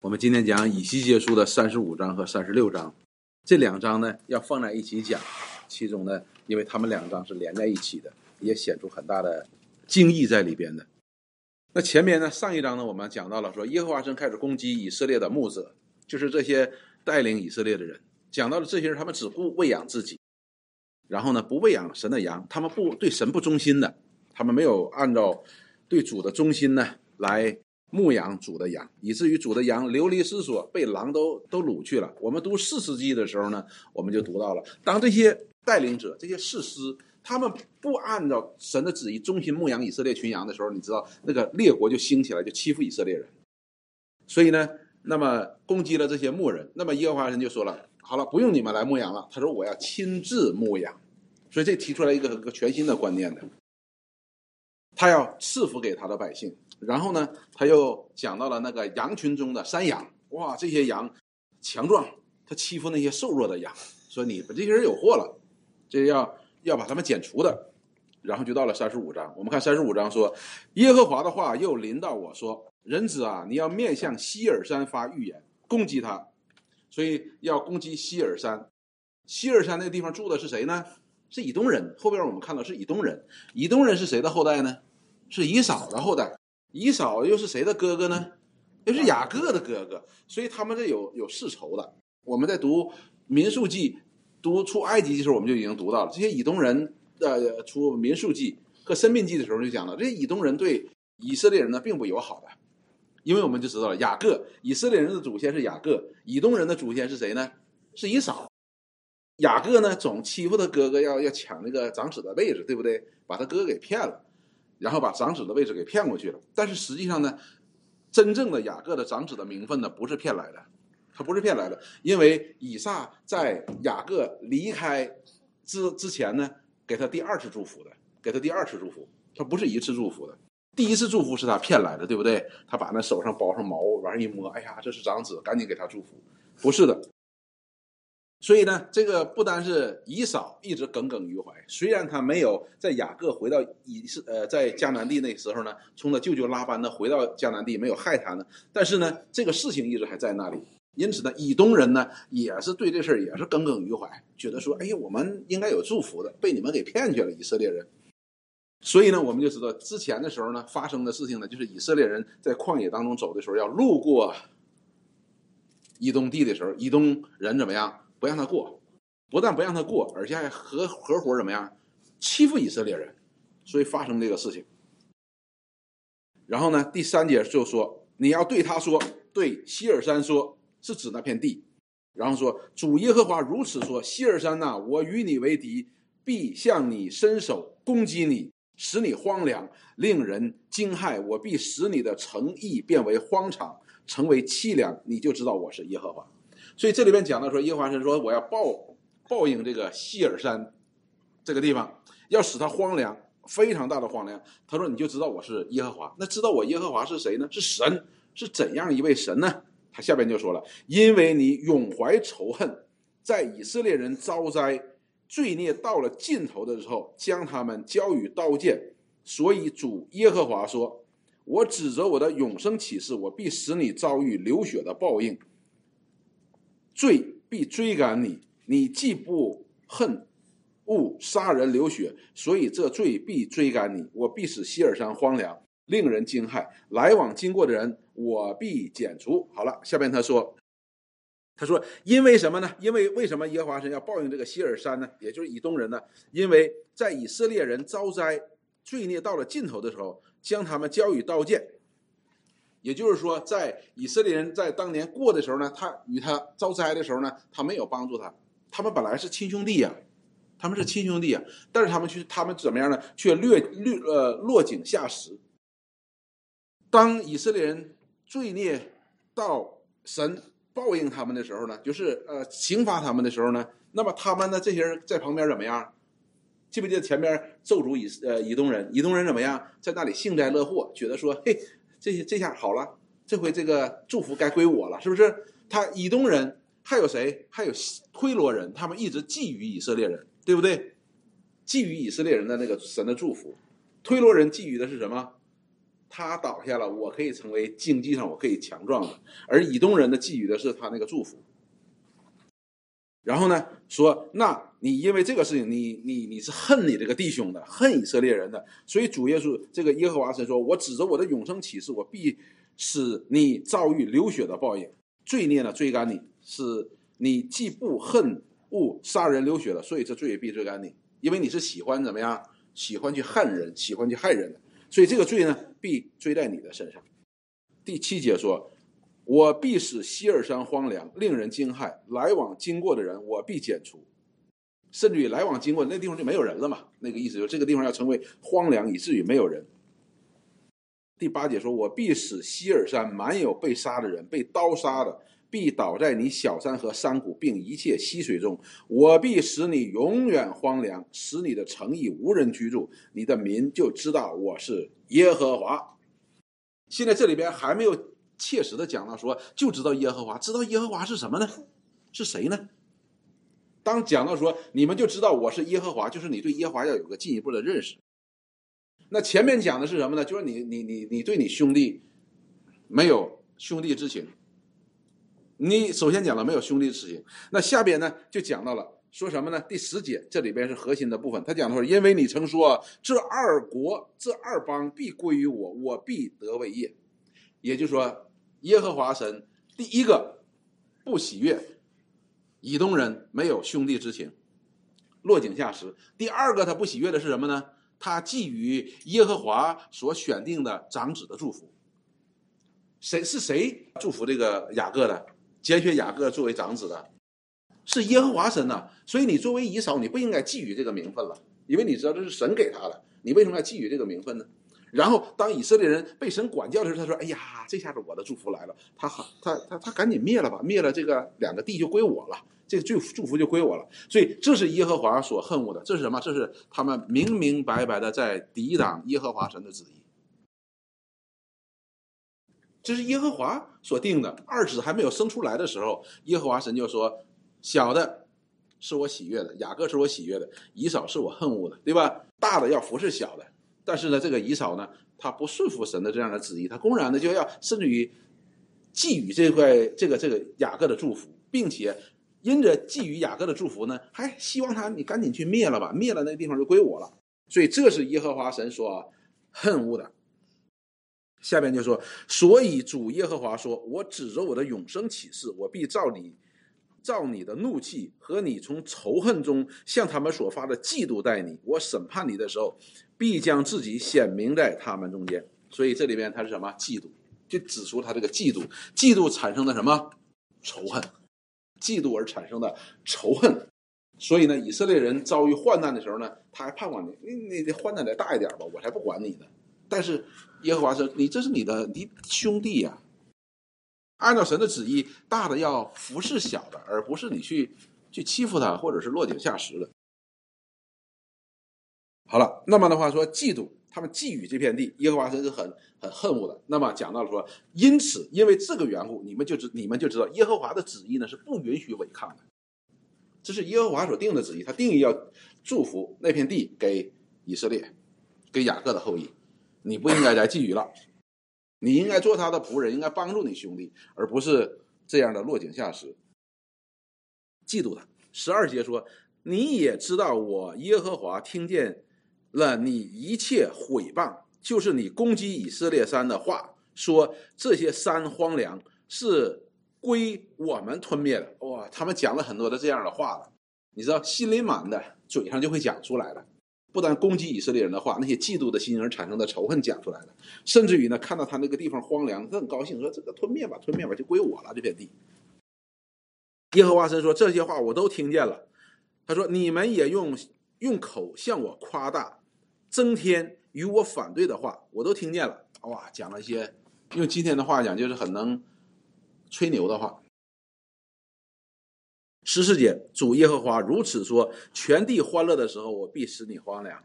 我们今天讲以西结书的三十五章和三十六章，这两章呢要放在一起讲。其中呢，因为他们两章是连在一起的，也显出很大的精意在里边的。那前面呢，上一章呢，我们讲到了说，耶和华神开始攻击以色列的牧者，就是这些带领以色列的人。讲到了这些人，他们只顾喂养自己，然后呢，不喂养神的羊，他们不对神不忠心的，他们没有按照对主的忠心呢来。牧羊主的羊，以至于主的羊流离失所，被狼都都掳去了。我们读四世纪的时候呢，我们就读到了，当这些带领者、这些士师，他们不按照神的旨意忠心牧养以色列群羊的时候，你知道那个列国就兴起来，就欺负以色列人。所以呢，那么攻击了这些牧人，那么耶和华神就说了：“好了，不用你们来牧羊了。”他说：“我要亲自牧羊。”所以这提出来一个个全新的观念的，他要赐福给他的百姓。然后呢，他又讲到了那个羊群中的山羊，哇，这些羊强壮，他欺负那些瘦弱的羊，说你们这些人有祸了，这要要把他们剪除的。然后就到了三十五章，我们看三十五章说，耶和华的话又临到我说，人子啊，你要面向希尔山发预言，攻击他，所以要攻击希尔山。希尔山那地方住的是谁呢？是以东人。后边我们看到是以东人，以东人是谁的后代呢？是以扫的后代。以扫又是谁的哥哥呢？又是雅各的哥哥，所以他们这有有世仇的。我们在读民数记、读出埃及的时候，我们就已经读到了这些以东人。呃，出民数记和申命记的时候就讲了，这些以东人对以色列人呢并不友好的，因为我们就知道了雅各，以色列人的祖先是雅各，以东人的祖先是谁呢？是以扫。雅各呢总欺负他哥哥，要要抢那个长子的位置，对不对？把他哥哥给骗了。然后把长子的位置给骗过去了，但是实际上呢，真正的雅各的长子的名分呢，不是骗来的，他不是骗来的，因为以撒在雅各离开之之前呢，给他第二次祝福的，给他第二次祝福，他不是一次祝福的，第一次祝福是他骗来的，对不对？他把那手上包上毛，往上一摸，哎呀，这是长子，赶紧给他祝福，不是的。所以呢，这个不单是以扫一直耿耿于怀，虽然他没有在雅各回到以是呃在迦南地那时候呢，冲他舅舅拉班呢回到迦南地没有害他呢，但是呢，这个事情一直还在那里。因此呢，以东人呢也是对这事儿也是耿耿于怀，觉得说，哎呀，我们应该有祝福的，被你们给骗去了，以色列人。所以呢，我们就知道之前的时候呢，发生的事情呢，就是以色列人在旷野当中走的时候，要路过以东地的时候，以东人怎么样？不让他过，不但不让他过，而且还合合伙怎么样欺负以色列人，所以发生这个事情。然后呢，第三节就说你要对他说，对希尔山说，是指那片地。然后说主耶和华如此说：希尔山呐，我与你为敌，必向你伸手攻击你，使你荒凉，令人惊骇。我必使你的诚意变为荒场，成为凄凉，你就知道我是耶和华。所以这里边讲到说，耶和华神说：“我要报报应这个希尔山这个地方，要使它荒凉，非常大的荒凉。”他说：“你就知道我是耶和华。那知道我耶和华是谁呢？是神，是怎样一位神呢？”他下边就说了：“因为你永怀仇恨，在以色列人遭灾、罪孽到了尽头的时候，将他们交与刀剑。所以主耶和华说：我指着我的永生启示，我必使你遭遇流血的报应。”罪必追赶你，你既不恨恶杀人流血，所以这罪必追赶你。我必使希尔山荒凉，令人惊骇，来往经过的人，我必剪除。好了，下边他说，他说，因为什么呢？因为为什么耶和华神要报应这个希尔山呢？也就是以东人呢？因为在以色列人遭灾、罪孽到了尽头的时候，将他们交与刀剑。也就是说，在以色列人在当年过的时候呢，他与他遭灾的时候呢，他没有帮助他。他们本来是亲兄弟呀，他们是亲兄弟呀，但是他们去，他们怎么样呢？却略略呃落井下石。当以色列人罪孽到神报应他们的时候呢，就是呃刑罚他们的时候呢，那么他们呢这些人在旁边怎么样？记不记得前边咒诅以呃以东人？以东人怎么样？在那里幸灾乐祸，觉得说嘿。这些这下好了，这回这个祝福该归我了，是不是？他以东人还有谁？还有推罗人，他们一直觊觎以色列人，对不对？觊觎以色列人的那个神的祝福。推罗人觊觎的是什么？他倒下了，我可以成为经济上我可以强壮的。而以东人呢，寄予的是他那个祝福。然后呢，说，那你因为这个事情，你你你是恨你这个弟兄的，恨以色列人的，所以主耶稣这个耶和华神说，我指着我的永生启示，我必使你遭遇流血的报应，罪孽呢追赶你，是你既不恨恶杀人流血的，所以这罪也必追赶你，因为你是喜欢怎么样，喜欢去恨人，喜欢去害人的，所以这个罪呢必追在你的身上。第七节说。我必使希尔山荒凉，令人惊骇。来往经过的人，我必剪除，甚至于来往经过那地方就没有人了嘛？那个意思就是这个地方要成为荒凉，以至于没有人。第八节说：“我必使希尔山满有被杀的人，被刀杀的，必倒在你小山和山谷，并一切溪水中。我必使你永远荒凉，使你的城邑无人居住，你的民就知道我是耶和华。”现在这里边还没有。切实的讲到说，就知道耶和华，知道耶和华是什么呢？是谁呢？当讲到说，你们就知道我是耶和华，就是你对耶和华要有个进一步的认识。那前面讲的是什么呢？就是你你你你对你兄弟没有兄弟之情。你首先讲了没有兄弟之情，那下边呢就讲到了说什么呢？第十节这里边是核心的部分，他讲的说，因为你曾说这二国这二邦必归于我，我必得为业，也就是说。耶和华神第一个不喜悦以东人没有兄弟之情，落井下石。第二个他不喜悦的是什么呢？他觊觎耶和华所选定的长子的祝福。谁是谁祝福这个雅各的？拣选雅各作为长子的，是耶和华神呐。所以你作为以扫，你不应该觊觎这个名分了，因为你知道这是神给他的，你为什么要觊觎这个名分呢？然后，当以色列人被神管教的时候，他说：“哎呀，这下子我的祝福来了。他好，他他他赶紧灭了吧，灭了这个两个地就归我了，这个祝祝福就归我了。所以，这是耶和华所恨恶的。这是什么？这是他们明明白白的在抵挡耶和华神的旨意。这是耶和华所定的。二子还没有生出来的时候，耶和华神就说：小的是我喜悦的，雅各是我喜悦的，以扫是我恨恶的，对吧？大的要服侍小的。”但是呢，这个以扫呢，他不顺服神的这样的旨意，他公然的就要甚至于觊觎这块这个这个雅各的祝福，并且因着觊觎雅各的祝福呢，还希望他你赶紧去灭了吧，灭了那个地方就归我了。所以这是耶和华神所恨恶的。下边就说，所以主耶和华说：“我指着我的永生启示，我必照你照你的怒气和你从仇恨中向他们所发的嫉妒待你。我审判你的时候。”必将自己显明在他们中间，所以这里边他是什么？嫉妒，就指出他这个嫉妒，嫉妒产生的什么仇恨？嫉妒而产生的仇恨。所以呢，以色列人遭遇患难的时候呢，他还盼望你，你你的患难得大一点吧，我才不管你呢。但是耶和华说，你这是你的你兄弟呀，按照神的旨意，大的要服侍小的，而不是你去去欺负他，或者是落井下石的。好了，那么的话说，嫉妒他们觊觎这片地，耶和华神是很很恨恶的。那么讲到了说，因此因为这个缘故，你们就知你们就知道耶和华的旨意呢是不允许违抗的，这是耶和华所定的旨意，他定义要祝福那片地给以色列，给雅各的后裔，你不应该再觊觎了，你应该做他的仆人，应该帮助你兄弟，而不是这样的落井下石，嫉妒他。十二节说，你也知道我耶和华听见。了你一切毁谤，就是你攻击以色列山的话，说这些山荒凉是归我们吞灭的。哇，他们讲了很多的这样的话了。你知道，心里满的，嘴上就会讲出来了。不但攻击以色列人的话，那些嫉妒的心而产生的仇恨讲出来了，甚至于呢，看到他那个地方荒凉，他很高兴，说这个吞灭吧，吞灭吧，就归我了这片地。耶和华神说这些话我都听见了。他说你们也用用口向我夸大。增添与我反对的话，我都听见了。哇，讲了一些用今天的话讲，就是很能吹牛的话。十四节，主耶和华如此说：全地欢乐的时候，我必使你荒凉。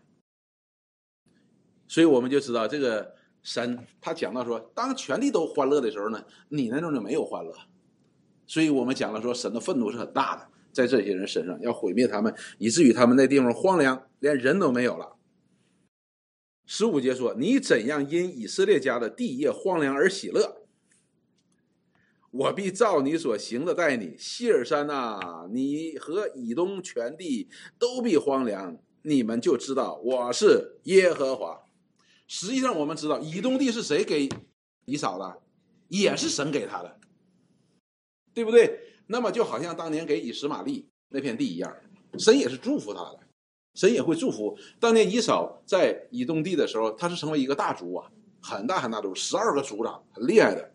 所以我们就知道，这个神他讲到说，当全地都欢乐的时候呢，你那种就没有欢乐。所以我们讲了说，神的愤怒是很大的，在这些人身上要毁灭他们，以至于他们那地方荒凉，连人都没有了。十五节说：“你怎样因以色列家的地业荒凉而喜乐？我必照你所行的待你。希尔山呐，你和以东全地都必荒凉，你们就知道我是耶和华。实际上，我们知道以东地是谁给以扫的，也是神给他的，对不对？那么就好像当年给以实玛利那片地一样，神也是祝福他的。”神也会祝福。当年以扫在以东地的时候，他是成为一个大族啊，很大很大族，十二个族长，很厉害的。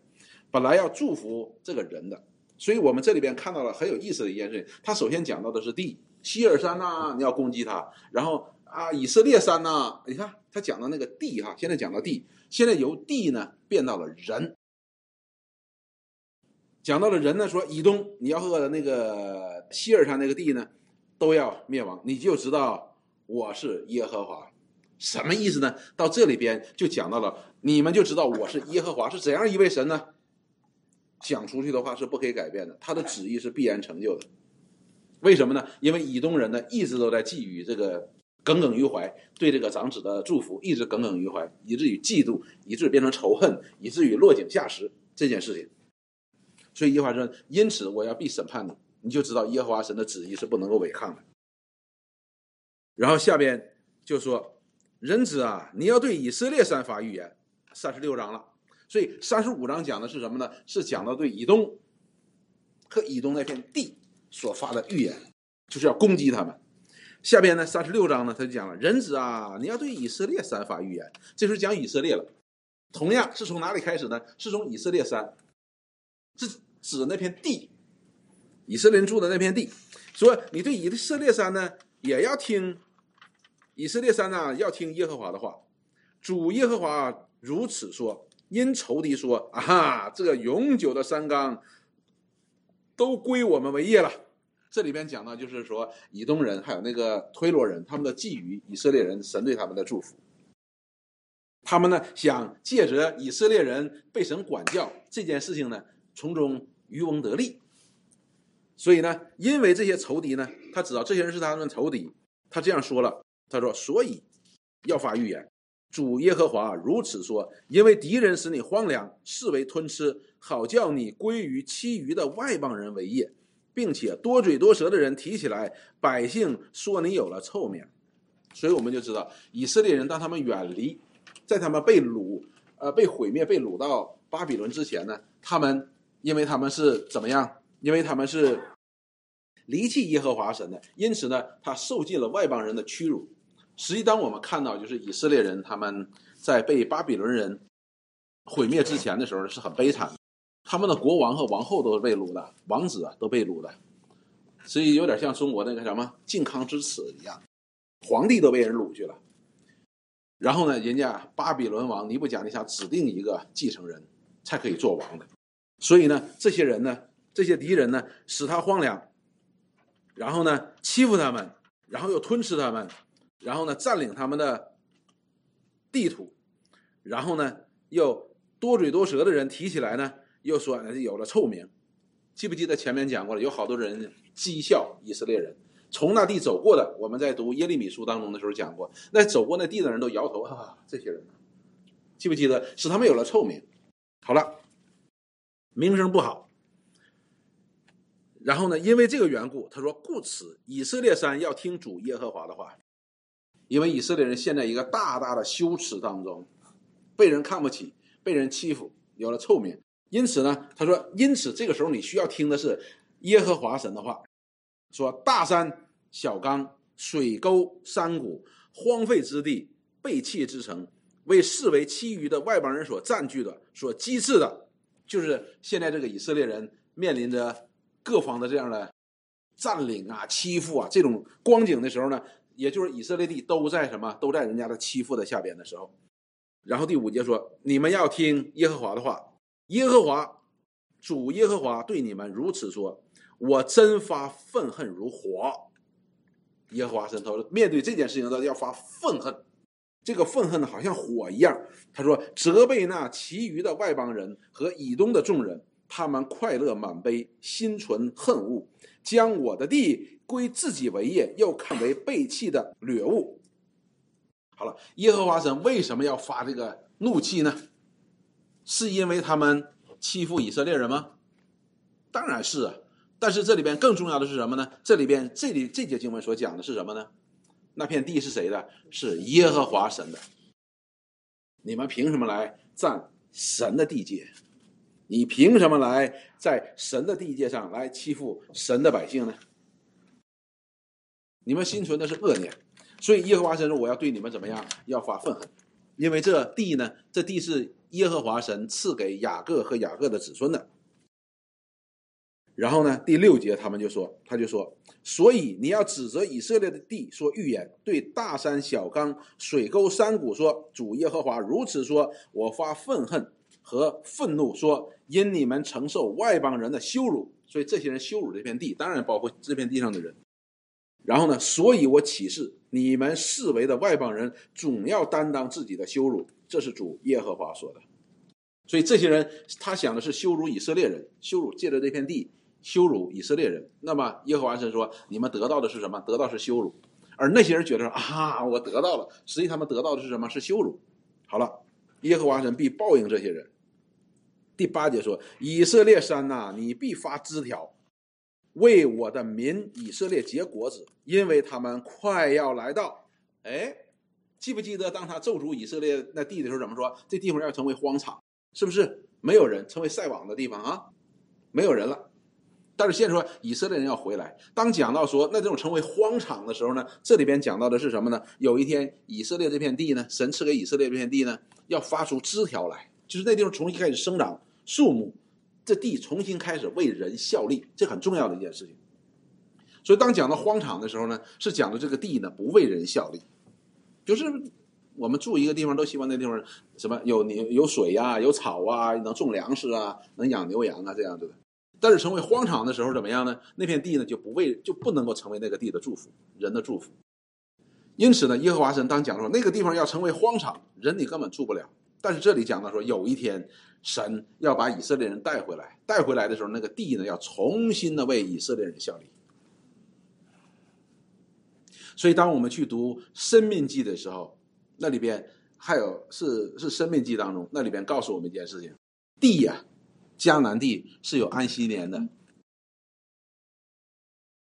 本来要祝福这个人的，所以我们这里边看到了很有意思的一件事。他首先讲到的是地，希尔山呐，你要攻击他；然后啊，以色列山呐，你看他讲的那个地哈，现在讲到地，现在由地呢变到了人，讲到了人呢，说以东你要和那个希尔山那个地呢都要灭亡，你就知道。我是耶和华，什么意思呢？到这里边就讲到了，你们就知道我是耶和华是怎样一位神呢？讲出去的话是不可以改变的，他的旨意是必然成就的。为什么呢？因为以东人呢一直都在觊觎这个耿耿于怀，对这个长子的祝福一直耿耿于怀，以至于嫉妒，以至于变成仇恨，以至于落井下石这件事情。所以耶和华说：“因此我要必审判你，你就知道耶和华神的旨意是不能够违抗的。”然后下边就说：“人子啊，你要对以色列山发预言。”三十六章了，所以三十五章讲的是什么呢？是讲到对以东和以东那片地所发的预言，就是要攻击他们。下边呢，三十六章呢，他就讲了：“人子啊，你要对以色列山发预言。”这时候讲以色列了，同样是从哪里开始呢？是从以色列山，是指那片地，以色列人住的那片地。说你对以色列山呢，也要听。以色列山呐，要听耶和华的话。主耶和华如此说：因仇敌说啊哈，这个永久的山冈都归我们为业了。这里边讲到，就是说以东人还有那个推罗人，他们的觊觎以色列人，神对他们的祝福。他们呢，想借着以色列人被神管教这件事情呢，从中渔翁得利。所以呢，因为这些仇敌呢，他知道这些人是他们仇敌，他这样说了。他说：“所以要发预言，主耶和华如此说：因为敌人使你荒凉，视为吞吃，好叫你归于其余的外邦人为业，并且多嘴多舌的人提起来，百姓说你有了臭名。所以我们就知道，以色列人当他们远离，在他们被掳、呃被毁灭、被掳到巴比伦之前呢，他们因为他们是怎么样？因为他们是离弃耶和华神的，因此呢，他受尽了外邦人的屈辱。”实际，当我们看到就是以色列人他们在被巴比伦人毁灭之前的时候，是很悲惨的。他们的国王和王后都是被掳的，王子啊都被掳的，所以有点像中国那个什么靖康之耻一样，皇帝都被人掳去了。然后呢，人家巴比伦王尼布甲尼撒指定一个继承人才可以做王的。所以呢，这些人呢，这些敌人呢，使他荒凉，然后呢，欺负他们，然后又吞吃他们。然后呢，占领他们的地土，然后呢，又多嘴多舌的人提起来呢，又说有了臭名。记不记得前面讲过了？有好多人讥笑以色列人，从那地走过的，我们在读耶利米书当中的时候讲过，那走过那地的人都摇头啊，这些人，记不记得？使他们有了臭名。好了，名声不好。然后呢，因为这个缘故，他说：“故此，以色列山要听主耶和华的话。”因为以色列人陷在一个大大的羞耻当中，被人看不起，被人欺负，有了臭名。因此呢，他说：“因此这个时候你需要听的是耶和华神的话，说大山、小冈、水沟、山谷、荒废之地、背弃之城，为视为其余的外邦人所占据的、所击刺的，就是现在这个以色列人面临着各方的这样的占领啊、欺负啊这种光景的时候呢。”也就是以色列地都在什么都在人家的欺负的下边的时候，然后第五节说：“你们要听耶和华的话，耶和华主耶和华对你们如此说：我真发愤恨如火。耶和华神头，面对这件事情，他要发愤恨，这个愤恨呢，好像火一样。他说：责备那其余的外邦人和以东的众人，他们快乐满杯，心存恨恶，将我的地。”归自己为业，又看为背弃的掠物。好了，耶和华神为什么要发这个怒气呢？是因为他们欺负以色列人吗？当然是啊。但是这里边更重要的是什么呢？这里边这里这节经文所讲的是什么呢？那片地是谁的？是耶和华神的。你们凭什么来占神的地界？你凭什么来在神的地界上来欺负神的百姓呢？你们心存的是恶念，所以耶和华神说：“我要对你们怎么样？要发愤恨，因为这地呢，这地是耶和华神赐给雅各和雅各的子孙的。”然后呢，第六节他们就说，他就说，所以你要指责以色列的地说预言，对大山、小冈、水沟、山谷说：主耶和华如此说：我发愤恨和愤怒，说因你们承受外邦人的羞辱，所以这些人羞辱这片地，当然包括这片地上的人。然后呢，所以我启示你们视为的外邦人总要担当自己的羞辱，这是主耶和华说的。所以这些人他想的是羞辱以色列人，羞辱借着这片地。羞辱以色列人，那么耶和华神说：“你们得到的是什么？得到是羞辱。”而那些人觉得：“啊，我得到了。”实际他们得到的是什么？是羞辱。好了，耶和华神必报应这些人。第八节说：“以色列山呐，你必发枝条，为我的民以色列结果子，因为他们快要来到。”哎，记不记得当他咒诅以色列那地的时候怎么说？这地方要成为荒场，是不是？没有人，成为晒网的地方啊，没有人了。但是现在说以色列人要回来，当讲到说那这种成为荒场的时候呢，这里边讲到的是什么呢？有一天以色列这片地呢，神赐给以色列这片地呢，要发出枝条来，就是那地方重新开始生长树木，这地重新开始为人效力，这很重要的一件事情。所以当讲到荒场的时候呢，是讲的这个地呢不为人效力，就是我们住一个地方都希望那地方什么有有有水呀，有草啊，能种粮食啊，能养牛羊啊这样子的。但是成为荒场的时候怎么样呢？那片地呢就不为就不能够成为那个地的祝福，人的祝福。因此呢，耶和华神当讲说那个地方要成为荒场，人你根本住不了。但是这里讲到说，有一天神要把以色列人带回来，带回来的时候，那个地呢要重新的为以色列人效力。所以当我们去读《生命记》的时候，那里边还有是是《生命记》当中那里边告诉我们一件事情：地呀。迦南地是有安息年的，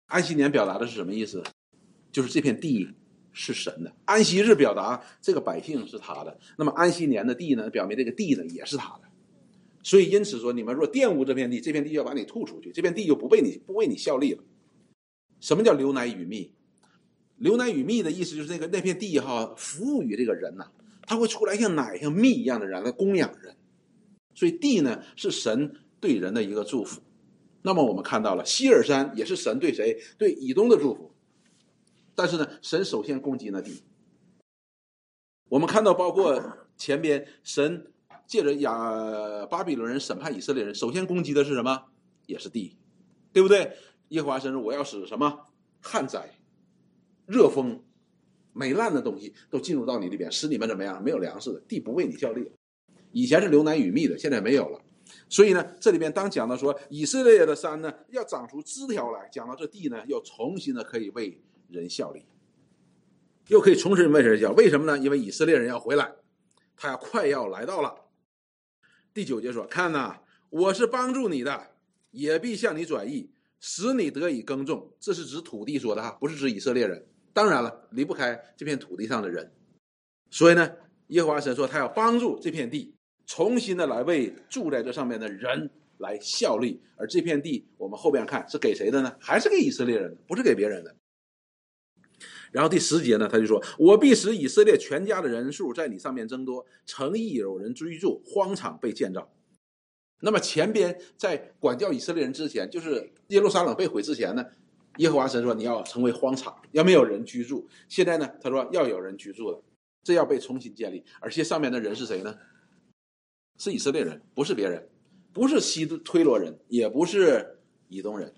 安息年表达的是什么意思？就是这片地是神的，安息日表达这个百姓是他的，那么安息年的地呢，表明这个地呢也是他的。所以因此说，你们若玷污这片地，这片地要把你吐出去，这片地就不被你不为你效力了。什么叫流奶与蜜？流奶与蜜的意思就是那个那片地哈，服务于这个人呐，他会出来像奶像蜜一样的人来供养人。所以地呢是神对人的一个祝福，那么我们看到了希尔山也是神对谁对以东的祝福，但是呢神首先攻击那地。我们看到包括前边神借着亚巴比伦人审判以色列人，首先攻击的是什么？也是地，对不对？耶和华神说我要使什么旱灾、热风、霉烂的东西都进入到你里边，使你们怎么样？没有粮食的地不为你效力。以前是流奶与蜜的，现在没有了。所以呢，这里边当讲到说以色列的山呢要长出枝条来，讲到这地呢又重新的可以为人效力，又可以重新为人效。为什么呢？因为以色列人要回来，他要快要来到了。第九节说：“看呐，我是帮助你的，也必向你转移，使你得以耕种。”这是指土地说的哈，不是指以色列人。当然了，离不开这片土地上的人。所以呢，耶和华神说他要帮助这片地。重新的来为住在这上面的人来效力，而这片地我们后边看是给谁的呢？还是给以色列人，不是给别人的。然后第十节呢，他就说：“我必使以色列全家的人数在你上面增多，诚意有人居住，荒场被建造。”那么前边在管教以色列人之前，就是耶路撒冷被毁之前呢，耶和华神说：“你要成为荒场，要没有人居住。”现在呢，他说要有人居住了，这要被重新建立，而且上面的人是谁呢？是以色列人，不是别人，不是西推罗人，也不是以东人。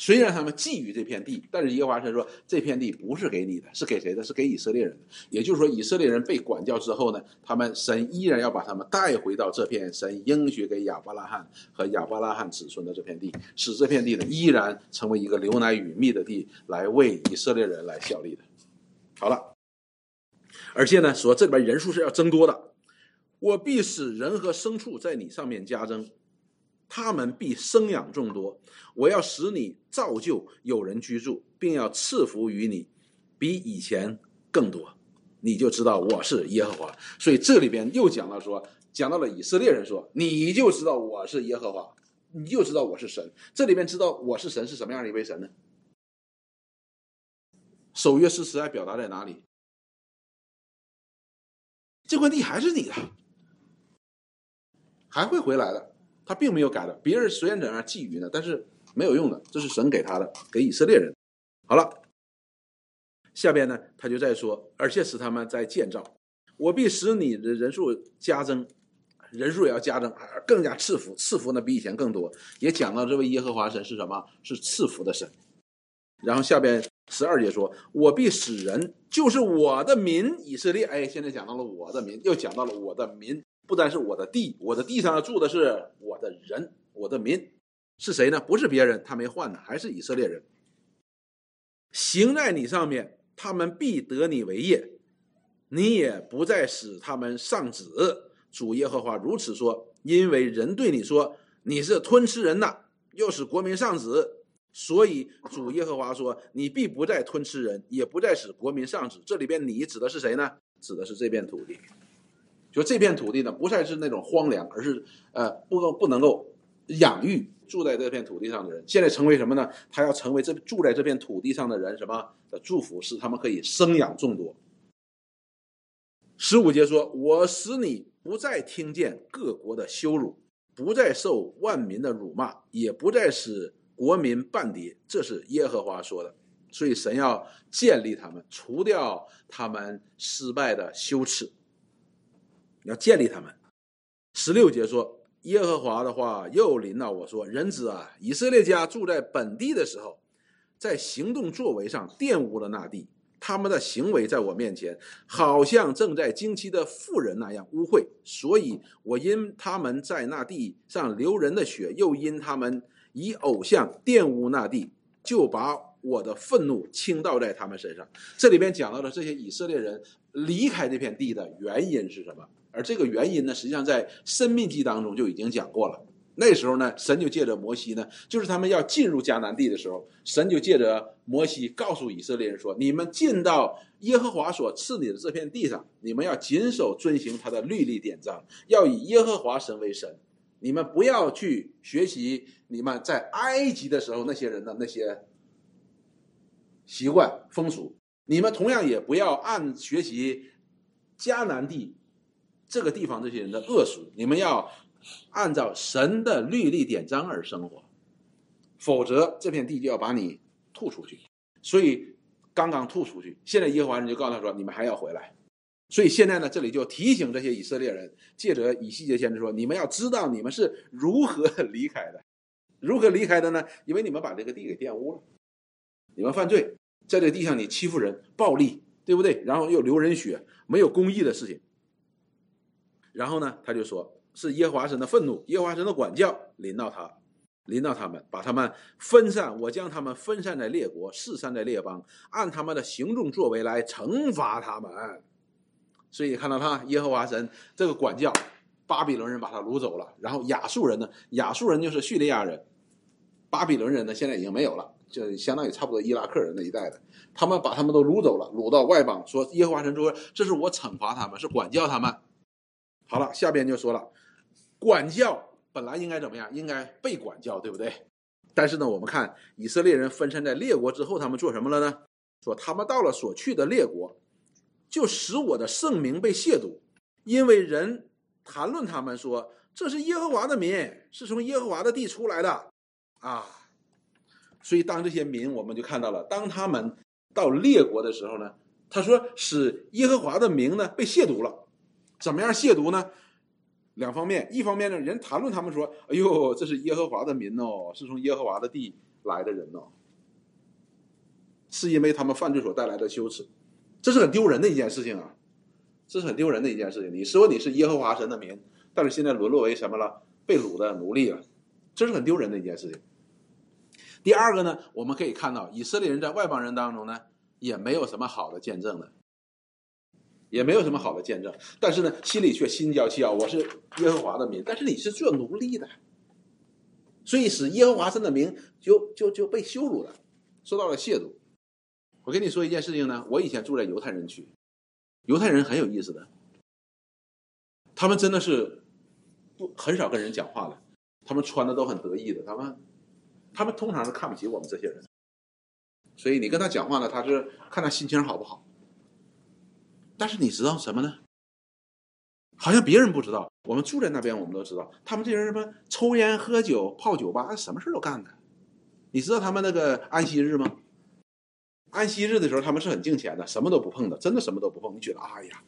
虽然他们觊觎这片地，但是耶和华神说这片地不是给你的，是给谁的？是给以色列人。也就是说，以色列人被管教之后呢，他们神依然要把他们带回到这片神应许给亚伯拉罕和亚伯拉罕子孙的这片地，使这片地呢依然成为一个流奶与蜜的地，来为以色列人来效力的。好了。而且呢，说这里边人数是要增多的。我必使人和牲畜在你上面加增，他们必生养众多。我要使你造就有人居住，并要赐福于你，比以前更多。你就知道我是耶和华。所以这里边又讲到说，讲到了以色列人说，你就知道我是耶和华，你就知道我是神。这里边知道我是神是什么样的一位神呢？守约诗词还表达在哪里？这块地还是你的，还会回来的。他并没有改的。别人虽然在那觊觎呢，但是没有用的。这是神给他的，给以色列人。好了，下边呢，他就在说，而且使他们在建造。我必使你的人数加增，人数也要加增，更加赐福，赐福呢比以前更多。也讲到这位耶和华神是什么？是赐福的神。然后下边。十二节说：“我必使人，就是我的民以色列。”哎，现在讲到了我的民，又讲到了我的民，不单是我的地，我的地上住的是我的人，我的民是谁呢？不是别人，他没换呢，还是以色列人。行在你上面，他们必得你为业，你也不再使他们上子。主耶和华如此说：因为人对你说你是吞吃人的，又使国民上子。所以主耶和华说：“你必不再吞吃人，也不再使国民上子。”这里边你指的是谁呢？指的是这片土地。就这片土地呢，不再是那种荒凉，而是呃不够不能够养育住在这片土地上的人。现在成为什么呢？他要成为这住在这片土地上的人什么的祝福，使他们可以生养众多。十五节说：“我使你不再听见各国的羞辱，不再受万民的辱骂，也不再使。”国民半敌，这是耶和华说的，所以神要建立他们，除掉他们失败的羞耻，要建立他们。十六节说，耶和华的话又临到我说：“人子啊，以色列家住在本地的时候，在行动作为上玷污了那地，他们的行为在我面前，好像正在经期的妇人那样污秽，所以我因他们在那地上流人的血，又因他们。”以偶像玷污那地，就把我的愤怒倾倒在他们身上。这里边讲到的这些以色列人离开这片地的原因是什么？而这个原因呢，实际上在《生命记》当中就已经讲过了。那时候呢，神就借着摩西呢，就是他们要进入迦南地的时候，神就借着摩西告诉以色列人说：“你们进到耶和华所赐你的这片地上，你们要谨守遵行他的律例典章，要以耶和华神为神。”你们不要去学习你们在埃及的时候那些人的那些习惯风俗，你们同样也不要按学习迦南地这个地方这些人的恶俗，你们要按照神的律例典章而生活，否则这片地就要把你吐出去。所以刚刚吐出去，现在耶和华人就告诉他说：“你们还要回来。”所以现在呢，这里就提醒这些以色列人，借着以西结先知说：“你们要知道你们是如何离开的，如何离开的呢？因为你们把这个地给玷污了，你们犯罪，在这地上你欺负人、暴力，对不对？然后又流人血，没有公义的事情。然后呢，他就说是耶和华神的愤怒，耶和华神的管教临到他，临到他们，把他们分散。我将他们分散在列国，四散在列邦，按他们的行动作为来惩罚他们。”所以看到他耶和华神这个管教，巴比伦人把他掳走了，然后亚述人呢？亚述人就是叙利亚人，巴比伦人呢现在已经没有了，就相当于差不多伊拉克人那一代的，他们把他们都掳走了，掳到外邦，说耶和华神说这是我惩罚他们，是管教他们。好了，下边就说了，管教本来应该怎么样？应该被管教，对不对？但是呢，我们看以色列人分散在列国之后，他们做什么了呢？说他们到了所去的列国。就使我的圣名被亵渎，因为人谈论他们说这是耶和华的民，是从耶和华的地出来的，啊，所以当这些民我们就看到了，当他们到列国的时候呢，他说使耶和华的名呢被亵渎了，怎么样亵渎呢？两方面，一方面呢，人谈论他们说，哎呦，这是耶和华的民哦，是从耶和华的地来的人哦，是因为他们犯罪所带来的羞耻。这是很丢人的一件事情啊！这是很丢人的一件事情。你说你是耶和华神的民，但是现在沦落为什么了？被掳的奴隶了，这是很丢人的一件事情。第二个呢，我们可以看到以色列人在外邦人当中呢，也没有什么好的见证的。也没有什么好的见证。但是呢，心里却心焦气傲，我是耶和华的民，但是你是做奴隶的，所以使耶和华神的名就就就被羞辱了，受到了亵渎。我跟你说一件事情呢，我以前住在犹太人区，犹太人很有意思的，他们真的是不很少跟人讲话的，他们穿的都很得意的，他们他们通常是看不起我们这些人，所以你跟他讲话呢，他是看他心情好不好。但是你知道什么呢？好像别人不知道，我们住在那边，我们都知道，他们这些人什么抽烟、喝酒、泡酒吧，什么事都干的。你知道他们那个安息日吗？安息日的时候，他们是很敬虔的，什么都不碰的，真的什么都不碰。你觉得，哎呀，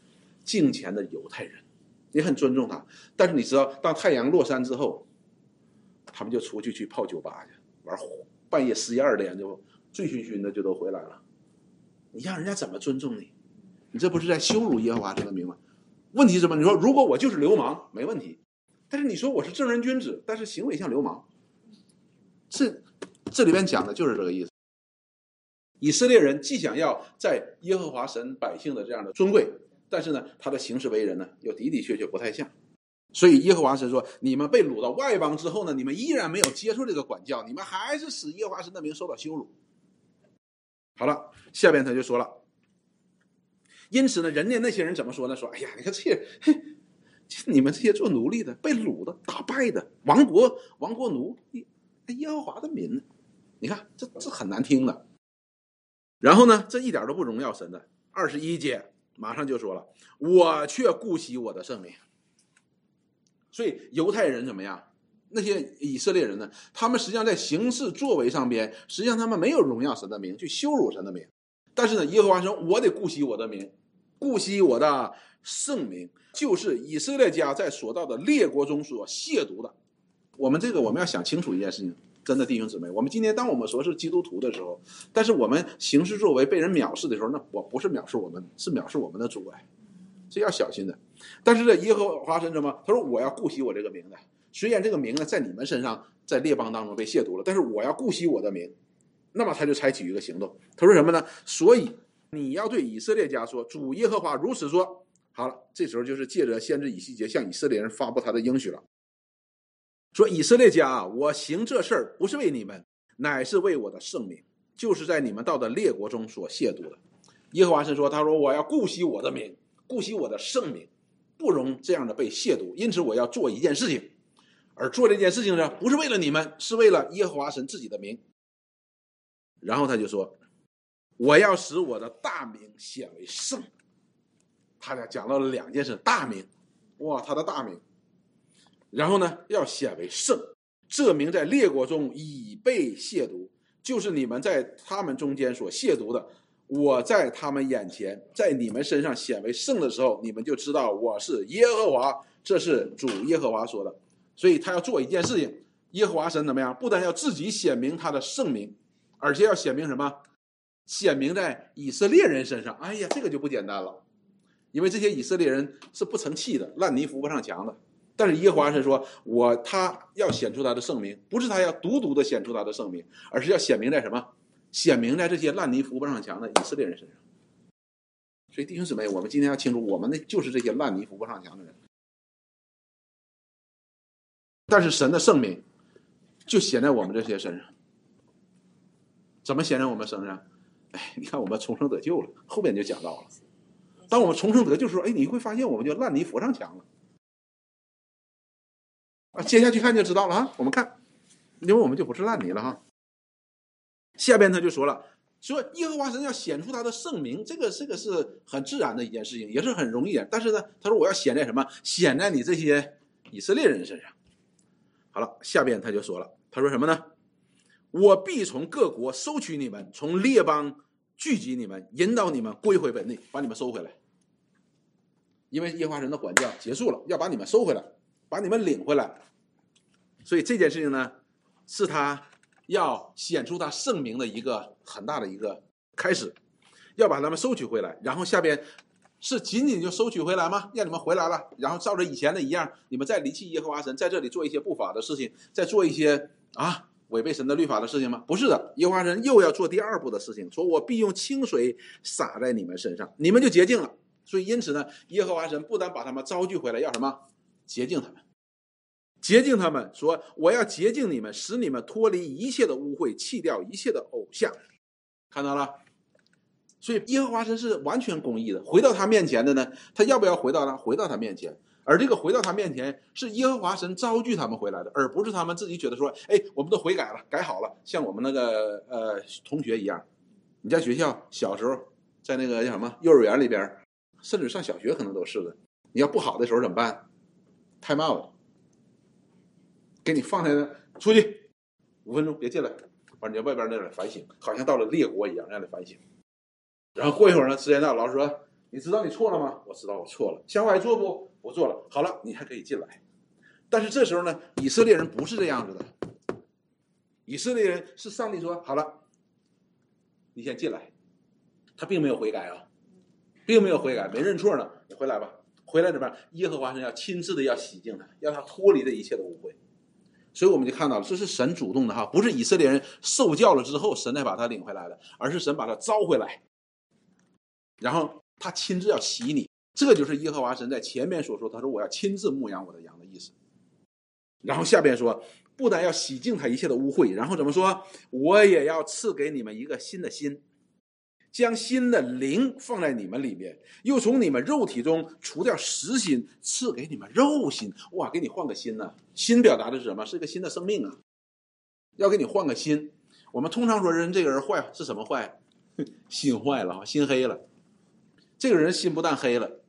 敬虔的犹太人，你很尊重他。但是你知道，当太阳落山之后，他们就出去去泡酒吧去玩，半夜十一二点就醉醺醺的就都回来了。你让人家怎么尊重你？你这不是在羞辱耶和华神的名吗？问题是什么？你说如果我就是流氓，没问题。但是你说我是正人君子，但是行为像流氓，这这里边讲的就是这个意思。以色列人既想要在耶和华神百姓的这样的尊贵，但是呢，他的行事为人呢，又的的确确不太像。所以耶和华神说：“你们被掳到外邦之后呢，你们依然没有接受这个管教，你们还是使耶和华神的名受到羞辱。”好了，下边他就说了。因此呢，人家那些人怎么说呢？说：“哎呀，你看这些，你们这些做奴隶的、被掳的、打败的、亡国亡国奴，耶耶和华的民，你看这这很难听的。”然后呢，这一点都不荣耀神的。二十一节马上就说了：“我却顾惜我的圣名。”所以犹太人怎么样？那些以色列人呢？他们实际上在行事作为上边，实际上他们没有荣耀神的名，去羞辱神的名。但是呢，耶和华说：“我得顾惜我的名，顾惜我的圣名，就是以色列家在所到的列国中所亵渎的。”我们这个我们要想清楚一件事情。真的弟兄姊妹，我们今天当我们说是基督徒的时候，但是我们行事作为被人藐视的时候，那我不是藐视我们，是藐视我们的主哎，这要小心的。但是这耶和华神什么？他说我要顾惜我这个名的，虽然这个名呢在你们身上，在列邦当中被亵渎了，但是我要顾惜我的名。那么他就采取一个行动，他说什么呢？所以你要对以色列家说，主耶和华如此说。好了，这时候就是借着先知以西结向以色列人发布他的应许了。说以色列家啊，我行这事儿不是为你们，乃是为我的圣名，就是在你们到的列国中所亵渎的。耶和华神说：“他说我要顾惜我的名，顾惜我的圣名，不容这样的被亵渎。因此我要做一件事情，而做这件事情呢，不是为了你们，是为了耶和华神自己的名。”然后他就说：“我要使我的大名显为圣。”他俩讲到了两件事：大名，哇，他的大名。然后呢，要显为圣，这名在列国中已被亵渎，就是你们在他们中间所亵渎的。我在他们眼前，在你们身上显为圣的时候，你们就知道我是耶和华。这是主耶和华说的。所以他要做一件事情，耶和华神怎么样？不但要自己显明他的圣名，而且要显明什么？显明在以色列人身上。哎呀，这个就不简单了，因为这些以色列人是不成器的，烂泥扶不上墙的。但是耶和华是说，我他要显出他的圣名，不是他要独独的显出他的圣名，而是要显明在什么？显明在这些烂泥扶不上墙的以色列人身上。所以弟兄姊妹，我们今天要清楚，我们的就是这些烂泥扶不上墙的人。但是神的圣名就显在我们这些身上。怎么显在我们身上？哎，你看我们重生得救了，后面就讲到了。当我们重生得救的时候，哎，你会发现我们就烂泥扶上墙了。啊，接下去看就知道了哈。我们看，因为我们就不是烂泥了哈。下边他就说了，说耶和华神要显出他的圣名，这个这个是很自然的一件事情，也是很容易的。但是呢，他说我要显在什么？显在你这些以色列人身上。好了，下边他就说了，他说什么呢？我必从各国收取你们，从列邦聚集你们，引导你们归回本地，把你们收回来。因为耶和华神的管教结束了，要把你们收回来。把你们领回来，所以这件事情呢，是他要显出他圣名的一个很大的一个开始，要把他们收取回来。然后下边是仅仅就收取回来吗？让你们回来了，然后照着以前的一样，你们再离弃耶和华神，在这里做一些不法的事情，再做一些啊违背神的律法的事情吗？不是的，耶和华神又要做第二步的事情，说我必用清水洒在你们身上，你们就洁净了。所以因此呢，耶和华神不但把他们招聚回来，要什么？洁净他们，洁净他们，说我要洁净你们，使你们脱离一切的污秽，弃掉一切的偶像。看到了？所以耶和华神是完全公义的。回到他面前的呢，他要不要回到他？回到他面前。而这个回到他面前，是耶和华神招聚他们回来的，而不是他们自己觉得说：“哎，我们都悔改了，改好了。”像我们那个呃同学一样，你在学校小时候在那个叫什么幼儿园里边，甚至上小学可能都是的。你要不好的时候怎么办？time out，给你放在那出去五分钟，别进来，完你在外边那里反省，好像到了列国一样让你反省。然后过一会儿呢，时间到，老师说：“你知道你错了吗？”我知道我错了，下回还做不？不做了，好了，你还可以进来。但是这时候呢，以色列人不是这样子的。以色列人是上帝说好了，你先进来。他并没有悔改啊，并没有悔改，没认错呢。你回来吧，回来怎么样？耶和华神要亲自的要洗净他，让他脱离这一切的污秽。所以我们就看到了，这是神主动的哈，不是以色列人受教了之后，神才把他领回来的，而是神把他招回来，然后他亲自要洗你。这就是耶和华神在前面所说，他说我要亲自牧养我的羊的意思。然后下边说，不但要洗净他一切的污秽，然后怎么说？我也要赐给你们一个新的心，将新的灵放在你们里面，又从你们肉体中除掉实心，赐给你们肉心。哇，给你换个心呢？心表达的是什么？是一个新的生命啊！要给你换个心。我们通常说人这个人坏是什么坏？心坏了，心黑了。这个人心不但黑了。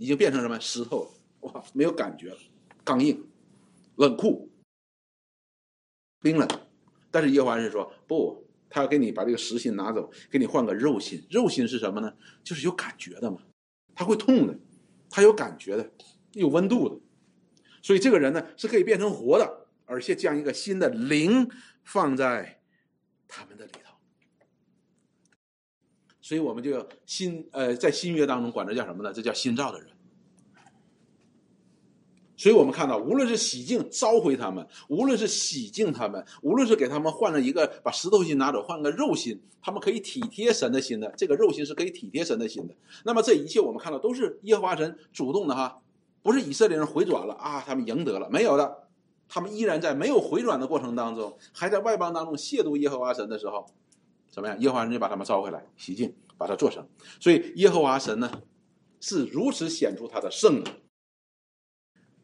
已经变成什么石头了？哇，没有感觉了，刚硬、冷酷、冰冷。但是耶和华是说不，他要给你把这个实心拿走，给你换个肉心。肉心是什么呢？就是有感觉的嘛，他会痛的，他有感觉的，有温度的。所以这个人呢是可以变成活的，而且将一个新的灵放在他们的里头。所以我们就新呃，在新约当中管这叫什么呢？这叫新造的人。所以我们看到，无论是洗净召回他们，无论是洗净他们，无论是给他们换了一个把石头心拿走，换个肉心，他们可以体贴神的心的。这个肉心是可以体贴神的心的。那么这一切我们看到都是耶和华神主动的哈，不是以色列人回转了啊，他们赢得了没有的，他们依然在没有回转的过程当中，还在外邦当中亵渎耶和华神的时候。怎么样？耶和华神就把他们召回来，洗净，把它做成。所以耶和华神呢，是如此显出他的圣。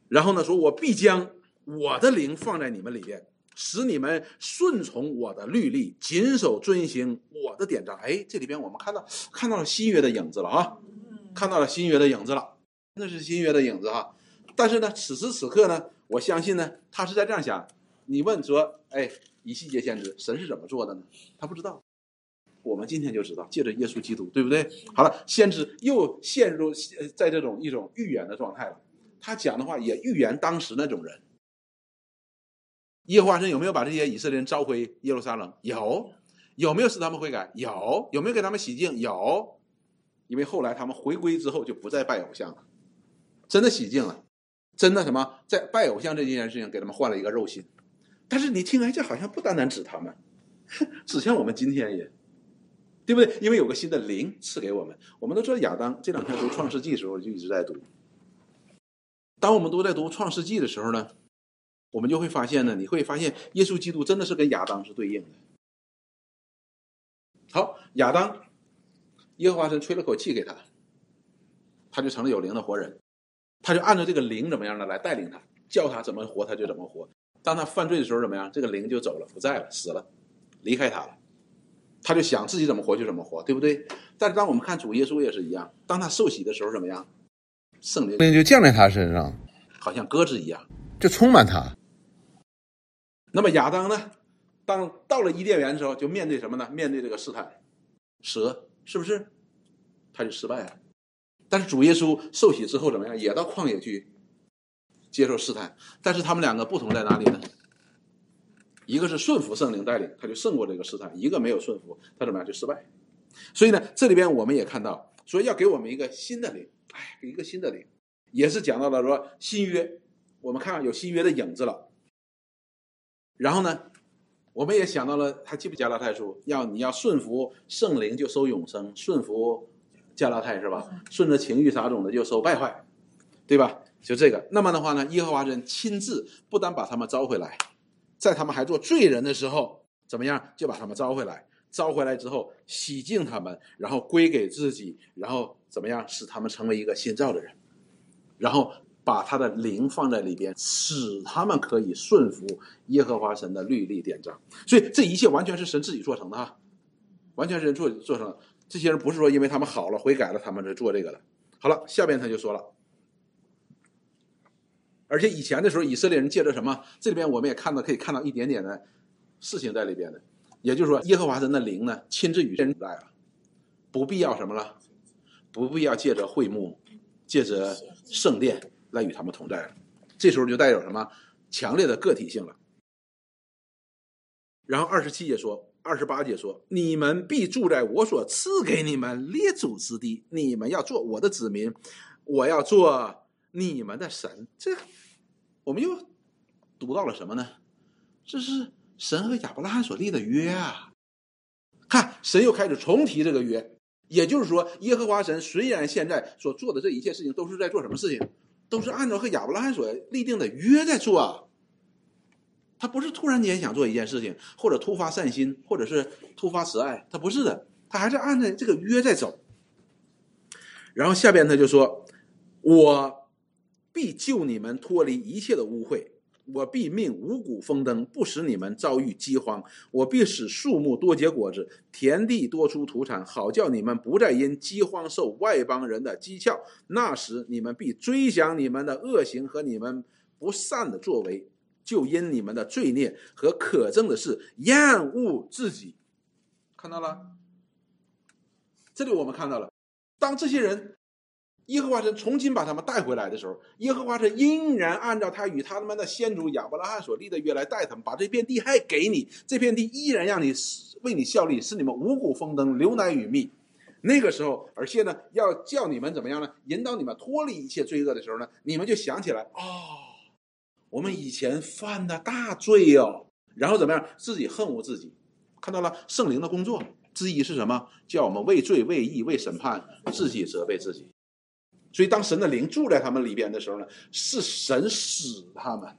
然后呢，说我必将我的灵放在你们里边，使你们顺从我的律例，谨守遵行我的典章。哎，这里边我们看到看到了新约的影子了啊，看到了新约的影子了，那是新约的影子哈。但是呢，此时此刻呢，我相信呢，他是在这样想。你问说，哎，以细节先知，神是怎么做的呢？他不知道。我们今天就知道，借着耶稣基督，对不对？好了，先知又陷入在这种一种预言的状态了。他讲的话也预言当时那种人。耶和华神有没有把这些以色列人召回耶路撒冷？有。有没有使他们悔改？有。有没有给他们洗净？有。因为后来他们回归之后就不再拜偶像了，真的洗净了，真的什么在拜偶像这件事情给他们换了一个肉心。但是你听来这好像不单单指他们，指向我们今天也。对不对？因为有个新的灵赐给我们。我们都知道亚当这两天读创世纪的时候就一直在读。当我们都在读创世纪的时候呢，我们就会发现呢，你会发现耶稣基督真的是跟亚当是对应的。好，亚当，耶和华神吹了口气给他，他就成了有灵的活人，他就按照这个灵怎么样呢来带领他，叫他怎么活他就怎么活。当他犯罪的时候怎么样？这个灵就走了，不在了，死了，离开他了。他就想自己怎么活就怎么活，对不对？但是当我们看主耶稣也是一样，当他受洗的时候怎么样？圣灵就降在他身上，好像鸽子一样，就充满它。那么亚当呢？当到了伊甸园的时候，就面对什么呢？面对这个试探，蛇是不是？他就失败了。但是主耶稣受洗之后怎么样？也到旷野去接受试探。但是他们两个不同在哪里呢？一个是顺服圣灵带领，他就胜过这个试探；一个没有顺服，他怎么样就失败。所以呢，这里边我们也看到，所以要给我们一个新的灵，哎，一个新的灵，也是讲到了说新约，我们看到有新约的影子了。然后呢，我们也想到了，还记不加拉太书，要你要顺服圣灵就收永生，顺服加拉太是吧？顺着情欲撒种的就收败坏，对吧？就这个。那么的话呢，耶和华神亲自不但把他们招回来，在他们还做罪人的时候，怎么样就把他们招回来？招回来之后洗净他们，然后归给自己，然后怎么样使他们成为一个新造的人？然后把他的灵放在里边，使他们可以顺服耶和华神的律例典章。所以这一切完全是神自己做成的哈，完全是人做做成的。这些人不是说因为他们好了悔改了，他们在做这个的。好了，下边他就说了，而且以前的时候，以色列人借着什么？这里边我们也看到可以看到一点点的事情在里边的。也就是说，耶和华神的灵呢，亲自与人在了，不必要什么了，不必要借着会幕，借着圣殿来与他们同在了。这时候就带有什么强烈的个体性了。然后二十七节说。二十八节说：“你们必住在我所赐给你们列祖之地，你们要做我的子民，我要做你们的神。”这我们又读到了什么呢？这是神和亚伯拉罕所立的约啊！看，神又开始重提这个约，也就是说，耶和华神虽然现在所做的这一切事情都是在做什么事情，都是按照和亚伯拉罕所立定的约在做啊。他不是突然间想做一件事情，或者突发善心，或者是突发慈爱，他不是的，他还是按照这个约在走。然后下边他就说：“我必救你们脱离一切的污秽，我必命五谷丰登，不使你们遭遇饥荒；我必使树木多结果子，田地多出土产，好叫你们不再因饥荒受外邦人的讥诮。那时你们必追想你们的恶行和你们不善的作为。”就因你们的罪孽和可憎的事厌恶自己，看到了？这里我们看到了，当这些人耶和华神重新把他们带回来的时候，耶和华神依然按照他与他们的先祖亚伯拉罕所立的约来带他们，把这片地还给你，这片地依然让你为你效力，使你们五谷丰登，流奶与蜜。那个时候，而且呢，要叫你们怎么样呢？引导你们脱离一切罪恶的时候呢，你们就想起来哦。我们以前犯的大罪哟，然后怎么样？自己恨恶自己，看到了圣灵的工作之一是什么？叫我们为罪、为义、为审判，自己责备自己。所以，当神的灵住在他们里边的时候呢，是神使他们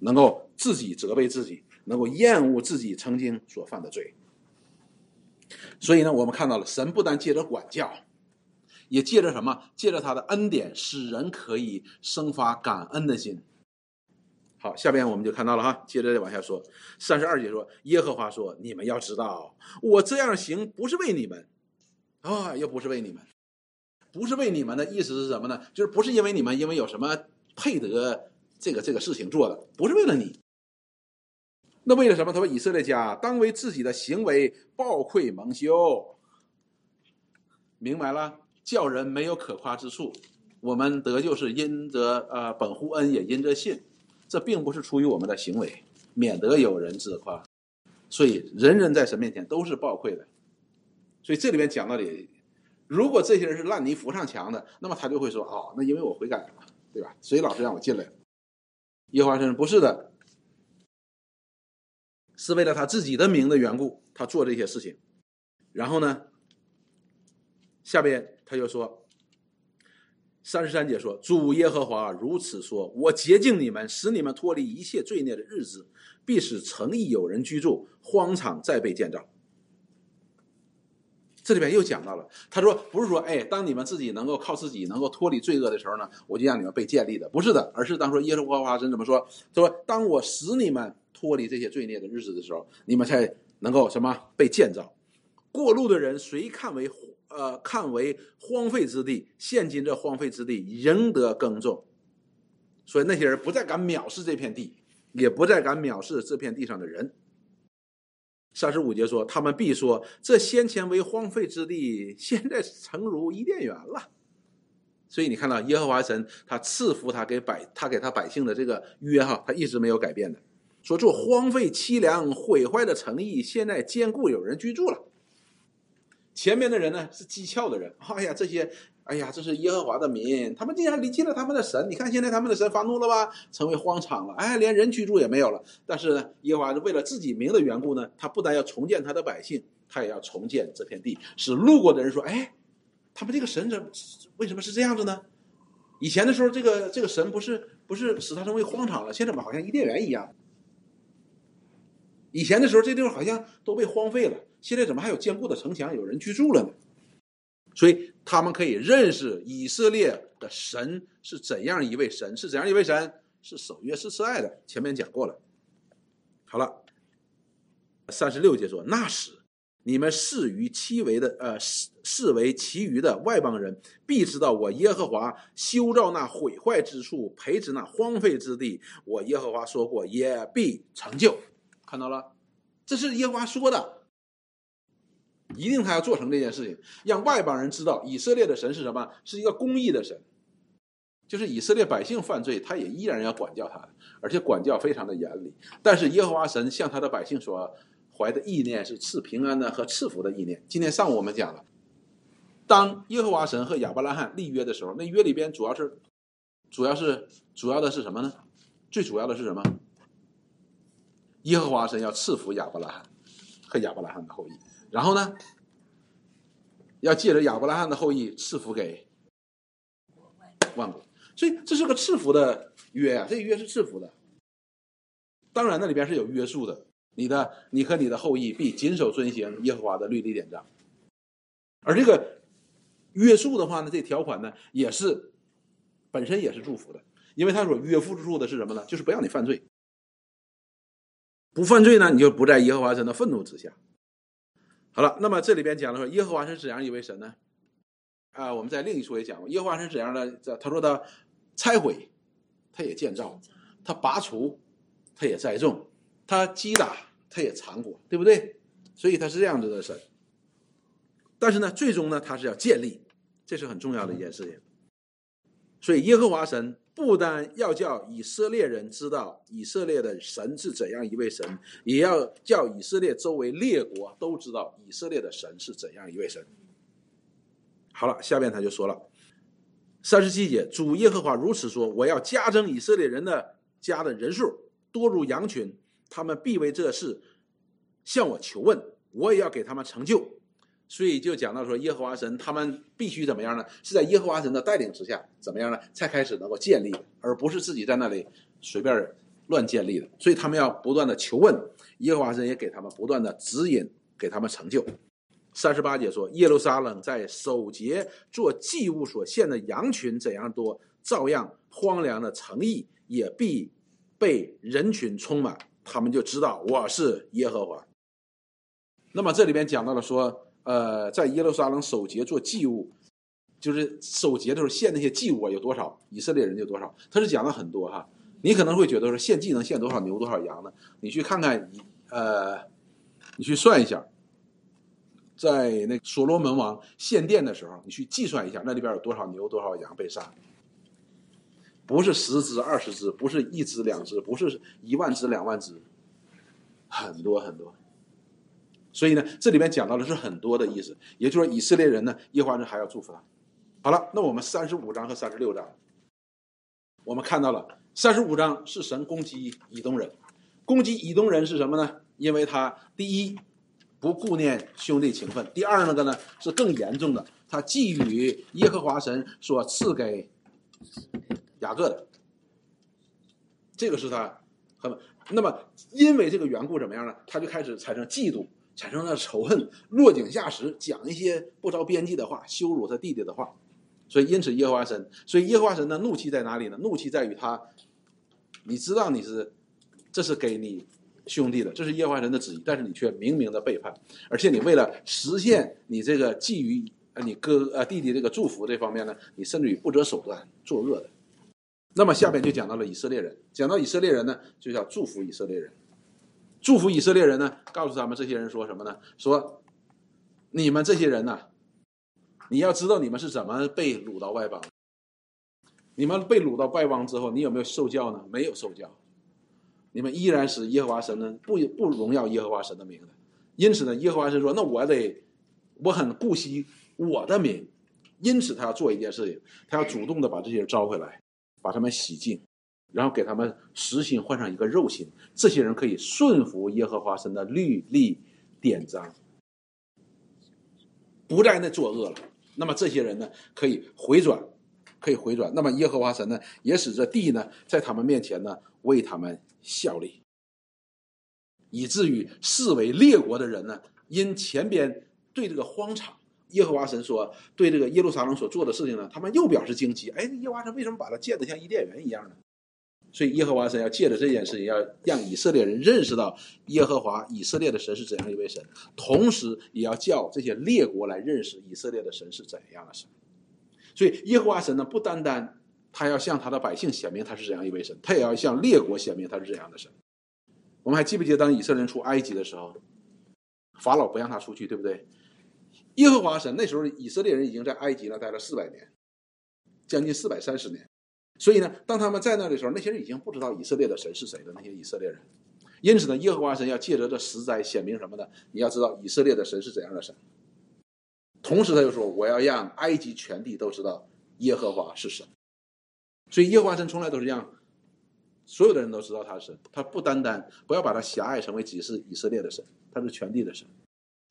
能够自己责备自己，能够厌恶自己曾经所犯的罪。所以呢，我们看到了神不但借着管教，也借着什么？借着他的恩典，使人可以生发感恩的心。好，下边我们就看到了哈，接着往下说，三十二节说，耶和华说：“你们要知道，我这样行不是为你们，啊，又不是为你们，不是为你们的意思是什么呢？就是不是因为你们因为有什么配得这个这个事情做的，不是为了你。那为了什么？他说以色列家当为自己的行为报愧蒙羞，明白了，叫人没有可夸之处。我们得救是因着呃本乎恩，也因着信。”这并不是出于我们的行为，免得有人自夸，所以人人在神面前都是暴愧的。所以这里面讲到的，如果这些人是烂泥扶上墙的，那么他就会说：“哦，那因为我悔改了，对吧？所以老师让我进来？”耶和华说：“不是的，是为了他自己的名的缘故，他做这些事情。”然后呢，下边他就说。三十三节说：“主耶和华如此说：我洁净你们，使你们脱离一切罪孽的日子，必使诚意有人居住，荒场再被建造。”这里边又讲到了，他说：“不是说，哎，当你们自己能够靠自己能够脱离罪恶的时候呢，我就让你们被建立的，不是的，而是当说耶和华神怎么说？他说当我使你们脱离这些罪孽的日子的时候，你们才能够什么被建造？过路的人谁看为？”呃，看为荒废之地，现今这荒废之地仍得耕种，所以那些人不再敢藐视这片地，也不再敢藐视这片地上的人。三十五节说，他们必说：这先前为荒废之地，现在诚如伊甸园了。所以你看到耶和华神他赐福他给百他给他百姓的这个约哈，他一直没有改变的。说做荒废凄凉毁坏的城邑，现在坚固有人居住了。前面的人呢是讥诮的人，哎呀，这些，哎呀，这是耶和华的民，他们竟然离弃了他们的神。你看现在他们的神发怒了吧，成为荒场了，哎，连人居住也没有了。但是呢，耶和华是为了自己名的缘故呢，他不但要重建他的百姓，他也要重建这片地，使路过的人说，哎，他们这个神怎为什么是这样子呢？以前的时候，这个这个神不是不是使他成为荒场了，现在怎么好像伊甸园一样？以前的时候，这地方好像都被荒废了，现在怎么还有坚固的城墙，有人居住了呢？所以他们可以认识以色列的神是怎样一位神，是怎样一位神，是守约是慈爱的。前面讲过了。好了，三十六节说：“那时你们视于其为的，呃，视视为其余的外邦人，必知道我耶和华修造那毁坏之处，培植那荒废之地。我耶和华说过，也必成就。看到了，这是耶和华说的。”一定他要做成这件事情，让外邦人知道以色列的神是什么，是一个公义的神。就是以色列百姓犯罪，他也依然要管教他，而且管教非常的严厉。但是耶和华神向他的百姓所怀的意念是赐平安的和赐福的意念。今天上午我们讲了，当耶和华神和亚伯拉罕立约的时候，那约里边主要是，主要是主要的是什么呢？最主要的是什么？耶和华神要赐福亚伯拉罕和亚伯拉罕的后裔。然后呢，要借着亚伯拉罕的后裔赐福给万国，所以这是个赐福的约啊，这约是赐福的。当然，那里边是有约束的，你的你和你的后裔必谨守遵行耶和华的律例典章。而这个约束的话呢，这条款呢也是本身也是祝福的，因为他所约束住的是什么呢？就是不让你犯罪，不犯罪呢，你就不在耶和华神的愤怒之下。好了，那么这里边讲的说，耶和华是怎样一位神呢？啊，我们在另一处也讲过，耶和华是怎样的？这他说的拆毁，他也建造；他拔除，他也栽种；他击打，他也藏果，对不对？所以他是这样子的神。但是呢，最终呢，他是要建立，这是很重要的一件事情。所以耶和华神。不单要叫以色列人知道以色列的神是怎样一位神，也要叫以色列周围列国都知道以色列的神是怎样一位神。好了，下面他就说了，三十七节，主耶和华如此说：我要加增以色列人的家的人数，多如羊群，他们必为这事向我求问，我也要给他们成就。所以就讲到说，耶和华神他们必须怎么样呢？是在耶和华神的带领之下，怎么样呢？才开始能够建立，而不是自己在那里随便乱建立的。所以他们要不断的求问耶和华神，也给他们不断的指引，给他们成就。三十八节说，耶路撒冷在守节做祭物所献的羊群怎样多，照样荒凉的城邑也必被人群充满，他们就知道我是耶和华。那么这里边讲到了说。呃，在耶路撒冷守节做祭物，就是守节的时候献那些祭物啊有多少？以色列人有多少？他是讲了很多哈。你可能会觉得说献祭能献多少牛多少羊呢？你去看看，呃，你去算一下，在那所罗门王献殿的时候，你去计算一下，那里边有多少牛多少羊被杀？不是十只二十只，不是一只两只，不是一万只两万只，很多很多。所以呢，这里面讲到的是很多的意思，也就是说，以色列人呢，耶和华人还要祝福他。好了，那我们三十五章和三十六章，我们看到了三十五章是神攻击以东人，攻击以东人是什么呢？因为他第一不顾念兄弟情分，第二那个呢是更严重的，他觊觎耶和华神所赐给雅各的，这个是他很那么因为这个缘故怎么样呢？他就开始产生嫉妒。产生了仇恨，落井下石，讲一些不着边际的话，羞辱他弟弟的话，所以因此耶和华神，所以耶和华神的怒气在哪里呢？怒气在于他，你知道你是，这是给你兄弟的，这是耶和华神的旨意，但是你却明明的背叛，而且你为了实现你这个觊觎呃你哥呃弟弟这个祝福这方面呢，你甚至于不择手段作恶的。那么下面就讲到了以色列人，讲到以色列人呢，就叫祝福以色列人。祝福以色列人呢？告诉他们这些人说什么呢？说你们这些人呢，你要知道你们是怎么被掳到外邦。你们被掳到外邦之后，你有没有受教呢？没有受教，你们依然是耶和华神呢不不荣耀耶和华神的名的。因此呢，耶和华神说：“那我得，我很顾惜我的名。”因此，他要做一件事情，他要主动的把这些人招回来，把他们洗净。然后给他们实心换上一个肉心，这些人可以顺服耶和华神的律例典章，不在那作恶了。那么这些人呢，可以回转，可以回转。那么耶和华神呢，也使这地呢，在他们面前呢，为他们效力，以至于视为列国的人呢，因前边对这个荒场，耶和华神说对这个耶路撒冷所做的事情呢，他们又表示惊奇。哎，耶和华神为什么把它建得像伊甸园一样呢？所以耶和华神要借着这件事情，要让以色列人认识到耶和华以色列的神是怎样一位神，同时也要叫这些列国来认识以色列的神是怎样的神。所以耶和华神呢，不单单他要向他的百姓显明他是怎样一位神，他也要向列国显明他是怎样的神。我们还记不记得当以色列人出埃及的时候，法老不让他出去，对不对？耶和华神那时候以色列人已经在埃及呢待了四百年，将近四百三十年。所以呢，当他们在那的时候，那些人已经不知道以色列的神是谁的那些以色列人，因此呢，耶和华神要借着这十灾显明什么呢？你要知道以色列的神是怎样的神。同时，他又说：“我要让埃及全地都知道耶和华是神。”所以，耶和华神从来都是让所有的人都知道他是。他不单单不要把他狭隘成为只是以色列的神，他是全地的神。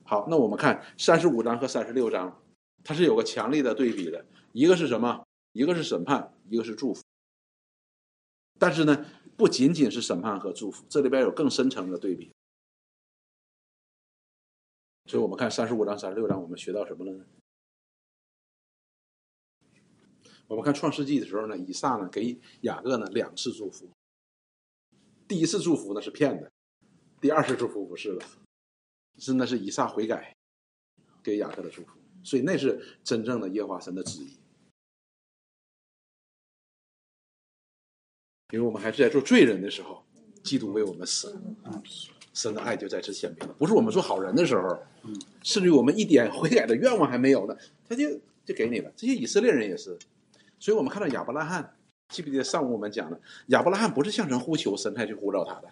好，那我们看三十五章和三十六章，它是有个强烈的对比的，一个是什么？一个是审判，一个是祝福，但是呢，不仅仅是审判和祝福，这里边有更深层的对比。所以我们看三十五章、三十六章，我们学到什么了呢？我们看创世纪的时候呢，以撒呢给雅各呢两次祝福，第一次祝福呢是骗的，第二次祝福不是了，是那是以撒悔改给雅各的祝福，所以那是真正的耶和华神的旨意。因为我们还是在做罪人的时候，基督为我们死，神的爱就在此显明了。不是我们做好人的时候，甚至于我们一点悔改的愿望还没有呢，他就就给你了。这些以色列人也是，所以我们看到亚伯拉罕，记不记得上午我们讲的，亚伯拉罕不是向神呼求，神才去呼召他的，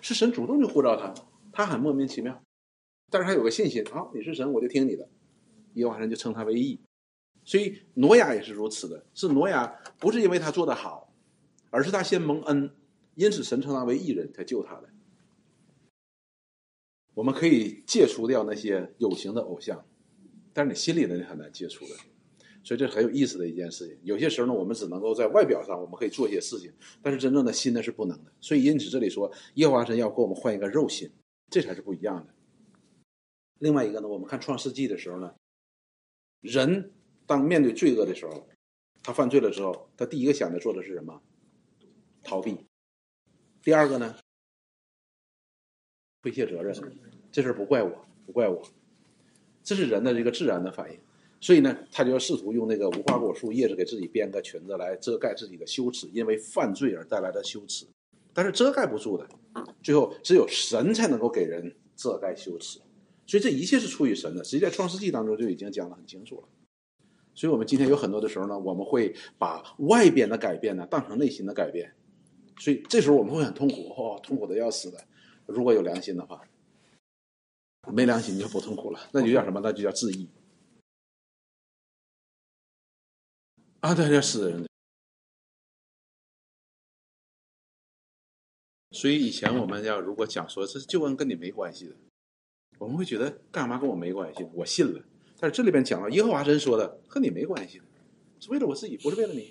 是神主动去呼召他，他很莫名其妙，但是他有个信心，好，你是神，我就听你的，耶和华神就称他为义。所以挪亚也是如此的，是挪亚不是因为他做的好。而是他先蒙恩，因此神称他为义人，才救他的。我们可以戒除掉那些有形的偶像，但是你心里的你很难戒除的，所以这很有意思的一件事情。有些时候呢，我们只能够在外表上我们可以做一些事情，但是真正的心呢是不能的。所以因此这里说耶和华神要给我们换一个肉心，这才是不一样的。另外一个呢，我们看创世纪的时候呢，人当面对罪恶的时候，他犯罪了之后，他第一个想着做的是什么？逃避，第二个呢，推卸责任，这事儿不怪我，不怪我，这是人的这个自然的反应。所以呢，他就要试图用那个无花果树叶子给自己编个裙子来遮盖自己的羞耻，因为犯罪而带来的羞耻，但是遮盖不住的。最后，只有神才能够给人遮盖羞耻，所以这一切是出于神的。实际在创世纪当中就已经讲得很清楚了。所以我们今天有很多的时候呢，我们会把外边的改变呢当成内心的改变。所以这时候我们会很痛苦，哦，痛苦的要死的。如果有良心的话，没良心就不痛苦了，那就叫什么？那就叫自义。啊，对，叫死人的。所以以前我们要如果讲说这旧恩跟你没关系的，我们会觉得干嘛跟我没关系？我信了。但是这里边讲到耶和华神说的和你没关系，是为了我自己，不是为了你。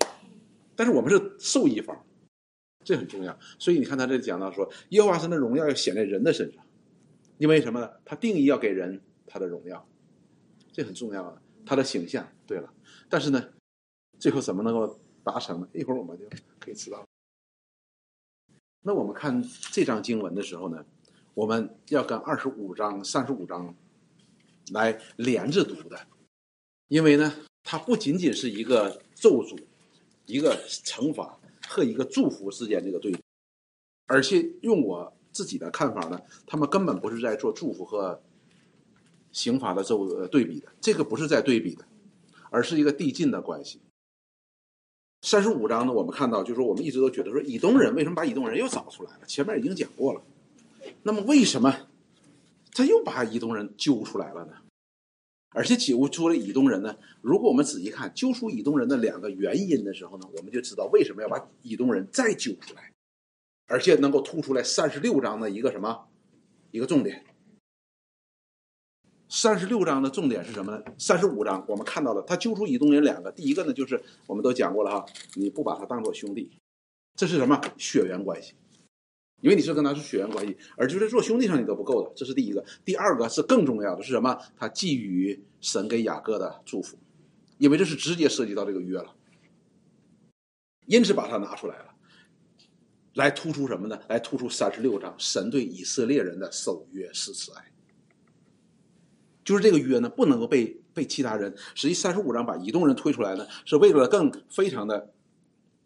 但是我们是受益方。这很重要，所以你看他这讲到说，耶和华神的荣耀要显在人的身上，因为什么呢？他定义要给人他的荣耀，这很重要啊。他的形象，对了，但是呢，最后怎么能够达成呢？一会儿我们就可以知道。那我们看这张经文的时候呢，我们要跟二十五章、三十五章来连着读的，因为呢，它不仅仅是一个咒诅，一个惩罚。和一个祝福之间这个对比，而且用我自己的看法呢，他们根本不是在做祝福和刑罚的这个对比的，这个不是在对比的，而是一个递进的关系。三十五章呢，我们看到就是说，我们一直都觉得说，以东人为什么把以东人又找出来了？前面已经讲过了，那么为什么他又把以东人揪出来了呢？而且揪出了以东人呢？如果我们仔细看揪出以东人的两个原因的时候呢，我们就知道为什么要把以东人再揪出来，而且能够突出来三十六章的一个什么一个重点。三十六章的重点是什么呢？三十五章我们看到了，他揪出以东人两个，第一个呢就是我们都讲过了哈，你不把他当做兄弟，这是什么血缘关系？因为你是跟他是血缘关系，而就是做兄弟上你都不够的，这是第一个。第二个是更重要的是什么？他寄予神给雅各的祝福，因为这是直接涉及到这个约了，因此把它拿出来了，来突出什么呢？来突出三十六章神对以色列人的守约是慈爱。就是这个约呢，不能够被被其他人。实际三十五章把移动人推出来呢，是为了更非常的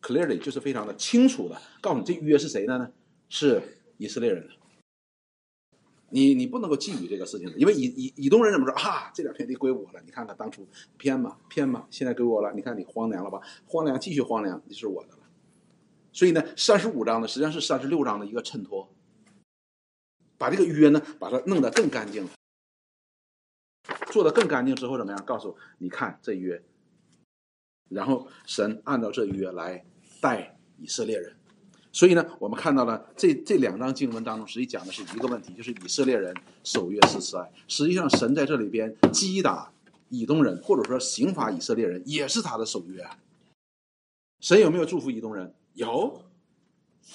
clearly，就是非常的清楚的告诉你这约是谁的呢？是以色列人的。你你不能够觊觎这个事情，因为以以以东人怎么说啊？这点田地归我了，你看看当初偏嘛偏嘛，现在归我了，你看你荒凉了吧？荒凉继续荒凉，你是我的了。所以呢，三十五章呢，实际上是三十六章的一个衬托，把这个约呢，把它弄得更干净。做的更干净之后怎么样？告诉你看这约，然后神按照这约来带以色列人。所以呢，我们看到了这这两章经文当中，实际讲的是一个问题，就是以色列人守约是慈爱。实际上，神在这里边击打以东人，或者说刑罚以色列人，也是他的守约。神有没有祝福以东人？有。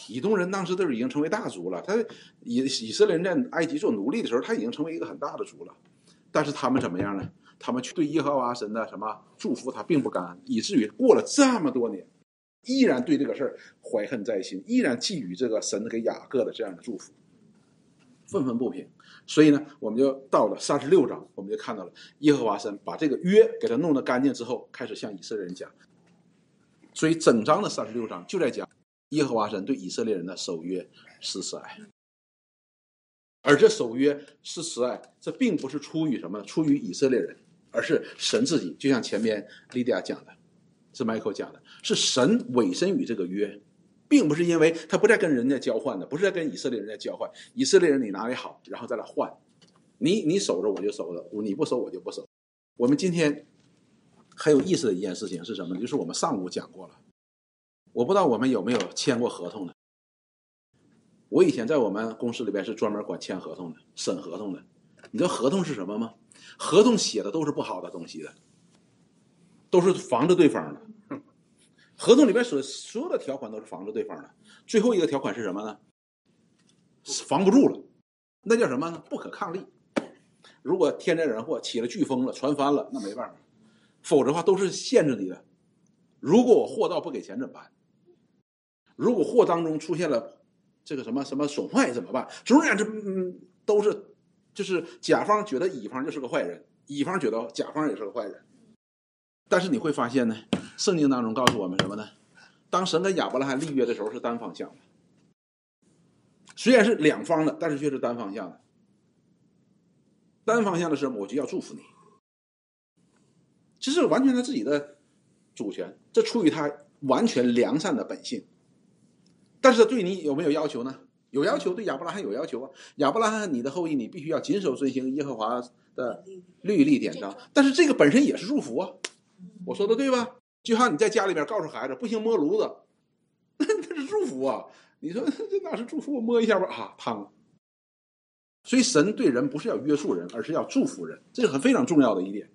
以东人当时都是已经成为大族了。他以以色列人在埃及做奴隶的时候，他已经成为一个很大的族了。但是他们怎么样呢？他们对耶和华神的什么祝福他并不感恩，以至于过了这么多年，依然对这个事儿怀恨在心，依然觊觎这个神给雅各的这样的祝福，愤愤不平。所以呢，我们就到了三十六章，我们就看到了耶和华神把这个约给他弄得干净之后，开始向以色列人讲。所以整章的三十六章就在讲耶和华神对以色列人的守约是慈爱。而这守约是慈爱，这并不是出于什么？出于以色列人，而是神自己。就像前面莉迪亚讲的，是迈克讲的，是神委身于这个约，并不是因为他不再跟人家交换的，不是在跟以色列人在交换。以色列人你哪里好，然后再来换，你你守着我就守着，你不守我就不守。我们今天很有意思的一件事情是什么？就是我们上午讲过了，我不知道我们有没有签过合同的。我以前在我们公司里边是专门管签合同的、审合同的。你知道合同是什么吗？合同写的都是不好的东西的，都是防着对方的。合同里边所所有的条款都是防着对方的。最后一个条款是什么呢？防不住了，那叫什么呢？不可抗力。如果天灾人祸起了飓风了、船翻了，那没办法。否则的话都是限制你的。如果我货到不给钱怎么办？如果货当中出现了。这个什么什么损坏怎么办？总而言之，嗯，都是，就是甲方觉得乙方就是个坏人，乙方觉得甲方也是个坏人。但是你会发现呢，圣经当中告诉我们什么呢？当神跟亚伯拉罕立约的时候是单方向的，虽然是两方的，但是却是单方向的。单方向的时候，我就要祝福你，这是完全他自己的主权，这出于他完全良善的本性。但是对你有没有要求呢？有要求，对亚伯拉罕有要求啊。亚伯拉罕，你的后裔，你必须要谨守遵行耶和华的律例典章。但是这个本身也是祝福啊，我说的对吧？就像你在家里边告诉孩子不行摸炉子，那是祝福啊。你说 这哪是祝福？我摸一下吧，啊，烫了。所以神对人不是要约束人，而是要祝福人，这是很非常重要的一点。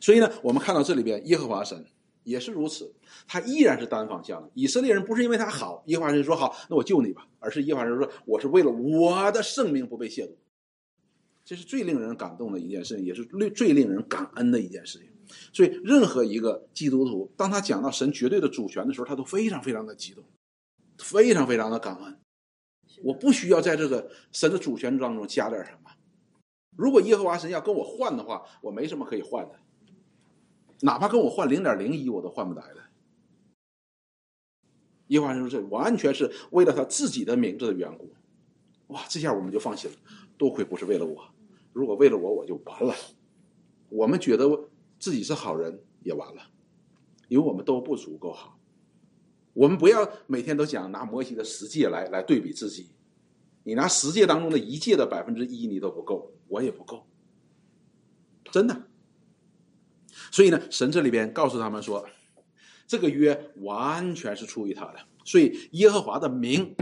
所以呢，我们看到这里边耶和华神。也是如此，他依然是单方向的。以色列人不是因为他好，耶和华神说好，那我救你吧，而是耶和华神说我是为了我的圣名不被亵渎。这是最令人感动的一件事情，也是最最令人感恩的一件事情。所以，任何一个基督徒，当他讲到神绝对的主权的时候，他都非常非常的激动，非常非常的感恩。我不需要在这个神的主权当中加点什么。如果耶和华神要跟我换的话，我没什么可以换的。哪怕跟我换零点零一，我都换不来的。耶和华神说：“这完全是为了他自己的名字的缘故。”哇，这下我们就放心了。多亏不是为了我，如果为了我，我就完了。我们觉得自己是好人也完了，因为我们都不足够好。我们不要每天都讲拿摩西的十诫来来对比自己。你拿十诫当中的一诫的百分之一，你都不够，我也不够，真的。所以呢，神这里边告诉他们说，这个约完全是出于他的，所以耶和华的名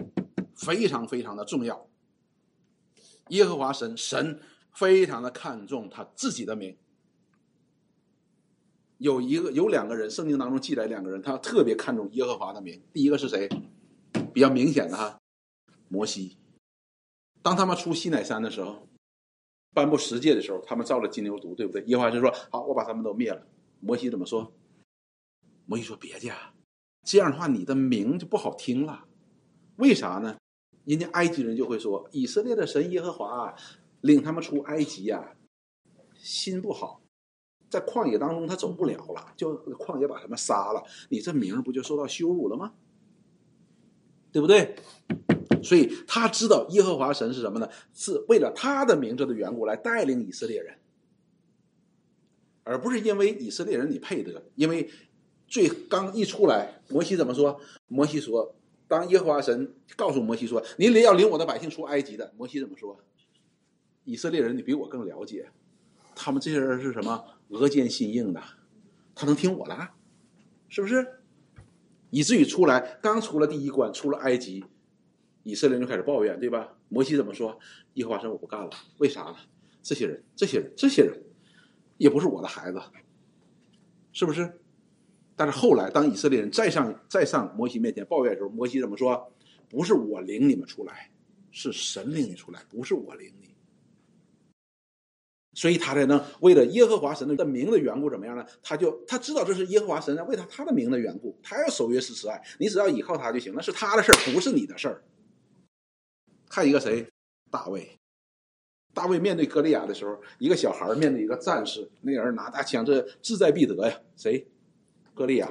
非常非常的重要。耶和华神，神非常的看重他自己的名。有一个有两个人，圣经当中记载两个人，他特别看重耶和华的名。第一个是谁？比较明显的哈，摩西。当他们出西乃山的时候，颁布十诫的时候，他们造了金牛犊，对不对？耶和华就说：“好，我把他们都灭了。”摩西怎么说？摩西说：“别介，这样的话你的名就不好听了。为啥呢？人家埃及人就会说，以色列的神耶和华领他们出埃及呀，心不好，在旷野当中他走不了了，就旷野把他们杀了，你这名不就受到羞辱了吗？对不对？所以他知道耶和华神是什么呢？是为了他的名字的缘故来带领以色列人，而不是因为以色列人你配得，因为。最刚一出来，摩西怎么说？摩西说：“当耶和华神告诉摩西说，你要领我的百姓出埃及的。”摩西怎么说？以色列人，你比我更了解，他们这些人是什么？额间心硬的，他能听我的？是不是？以至于出来，刚出了第一关，出了埃及，以色列人就开始抱怨，对吧？摩西怎么说？耶和华神，我不干了。为啥呢？这些人，这些人，这些人，也不是我的孩子，是不是？但是后来，当以色列人再上再上摩西面前抱怨的时候，摩西怎么说？不是我领你们出来，是神领你出来，不是我领你。所以他才能为了耶和华神的名的缘故，怎么样呢？他就他知道这是耶和华神在为他他的名的缘故，他要守约施慈爱，你只要依靠他就行，那是他的事儿，不是你的事儿。看一个谁？大卫。大卫面对歌利亚的时候，一个小孩面对一个战士，那人拿大枪，这志在必得呀。谁？歌利亚，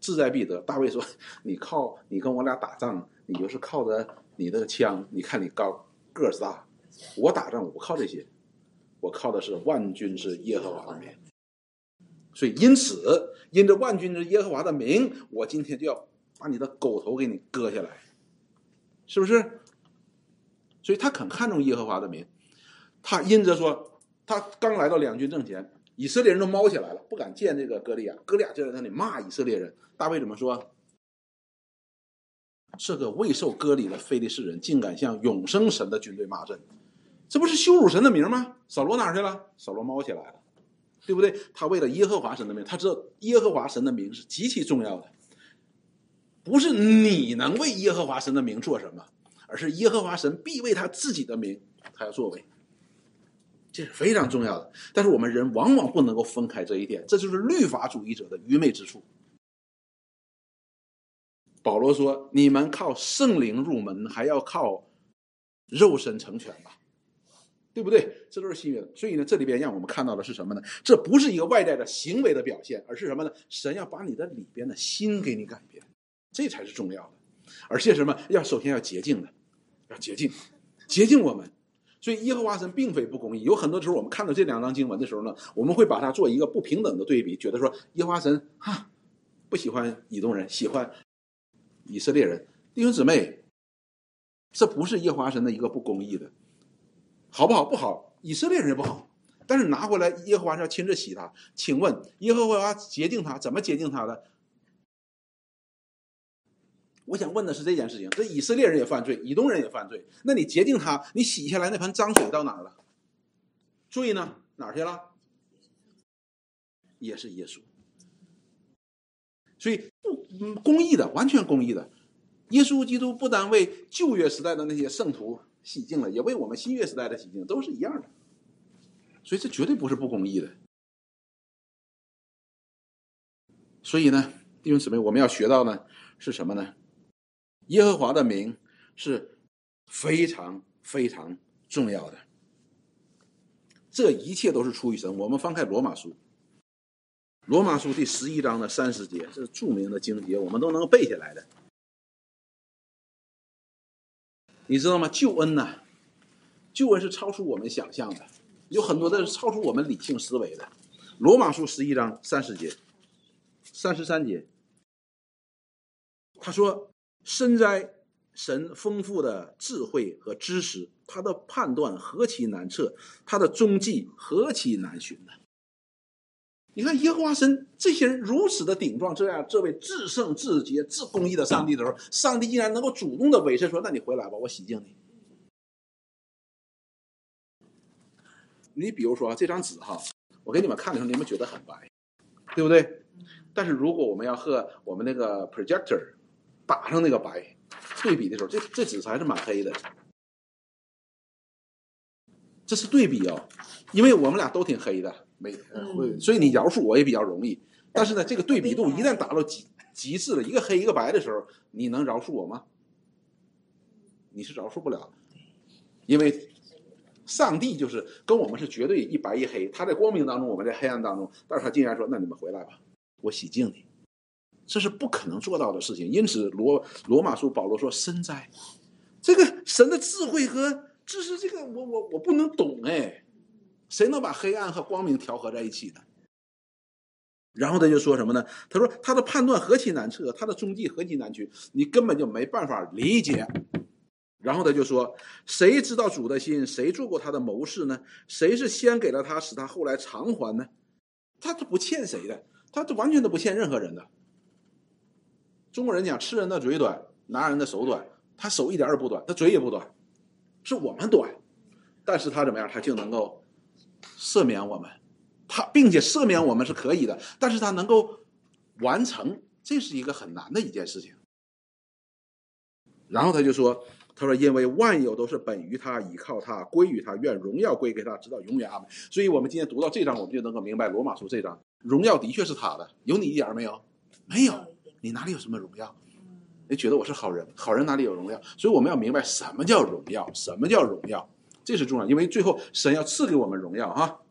志在必得。大卫说：“你靠你跟我俩打仗，你就是靠着你的枪。你看你高个子大，我打仗我不靠这些，我靠的是万军之耶和华的名。所以因此，因着万军之耶和华的名，我今天就要把你的狗头给你割下来，是不是？所以他很看重耶和华的名。他因着说，他刚来到两军阵前。”以色列人都猫起来了，不敢见这个歌利亚。哥利亚就在那里骂以色列人。大卫怎么说？这个未受割礼的非利士人，竟敢向永生神的军队骂阵，这不是羞辱神的名吗？扫罗哪去了？扫罗猫起来了，对不对？他为了耶和华神的名，他知道耶和华神的名是极其重要的，不是你能为耶和华神的名做什么，而是耶和华神必为他自己的名，他要作为。这是非常重要的，但是我们人往往不能够分开这一点，这就是律法主义者的愚昧之处。保罗说：“你们靠圣灵入门，还要靠肉身成全吧，对不对？这都是新约的。所以呢，这里边让我们看到的是什么呢？这不是一个外在的行为的表现，而是什么呢？神要把你的里边的心给你改变，这才是重要的。而且什么？要首先要洁净的，要洁净，洁净我们。”所以耶和华神并非不公义，有很多时候我们看到这两章经文的时候呢，我们会把它做一个不平等的对比，觉得说耶和华神哈不喜欢以东人，喜欢以色列人。弟兄姊妹，这不是耶和华神的一个不公义的，好不好？不好，以色列人也不好，但是拿回来耶和华要亲自洗他。请问耶和华洁净他，怎么洁净他的？我想问的是这件事情：这以色列人也犯罪，以东人也犯罪。那你洁净他，你洗下来那盆脏水到哪儿了？罪呢？哪儿去了？也是耶稣。所以不嗯公义的，完全公义的。耶稣基督不单为旧约时代的那些圣徒洗净了，也为我们新约时代的洗净，都是一样的。所以这绝对不是不公义的。所以呢，弟兄姊妹，我们要学到呢是什么呢？耶和华的名是非常非常重要的，这一切都是出于神。我们翻开罗马书，罗马书第十一章的三十节，这是著名的经节，我们都能背下来的。你知道吗？救恩呐，救恩是超出我们想象的，有很多的是超出我们理性思维的。罗马书十一章三十节、三十三节，他说。身在神丰富的智慧和知识，他的判断何其难测，他的踪迹何其难寻呢？你看耶和华神这些人如此的顶撞，这样这位至圣至洁至公义的上帝的时候，上帝竟然能够主动的委身说：“那你回来吧，我洗净你。”你比如说，这张纸哈，我给你们看的时候，你们觉得很白，对不对？但是如果我们要和我们那个 projector 打上那个白对比的时候，这这纸还是蛮黑的。这是对比哦，因为我们俩都挺黑的，没会，所以你饶恕我也比较容易。但是呢，这个对比度一旦达到极极致了，一个黑一个白的时候，你能饶恕我吗？你是饶恕不了的，因为上帝就是跟我们是绝对一白一黑，他在光明当中，我们在黑暗当中，但是他竟然说：“那你们回来吧，我洗净你。”这是不可能做到的事情。因此，罗罗马书保罗说：“深哉，这个神的智慧和知识，这个我我我不能懂哎，谁能把黑暗和光明调和在一起呢？”然后他就说什么呢？他说：“他的判断何其难测，他的踪迹何其难取，你根本就没办法理解。”然后他就说：“谁知道主的心？谁做过他的谋士呢？谁是先给了他，使他后来偿还呢？他都不欠谁的，他这完全都不欠任何人的。中国人讲吃人的嘴短，拿人的手短，他手一点也不短，他嘴也不短，是我们短，但是他怎么样？他就能够赦免我们，他并且赦免我们是可以的，但是他能够完成，这是一个很难的一件事情。然后他就说。”他说：“因为万有都是本于他，倚靠他，归于他，愿荣耀归给他，直到永远。阿门。”所以，我们今天读到这章，我们就能够明白罗马书这章荣耀的确是他的，有你一点没有？没有，你哪里有什么荣耀？你觉得我是好人？好人哪里有荣耀？所以，我们要明白什么叫荣耀，什么叫荣耀，这是重要。因为最后神要赐给我们荣耀哈。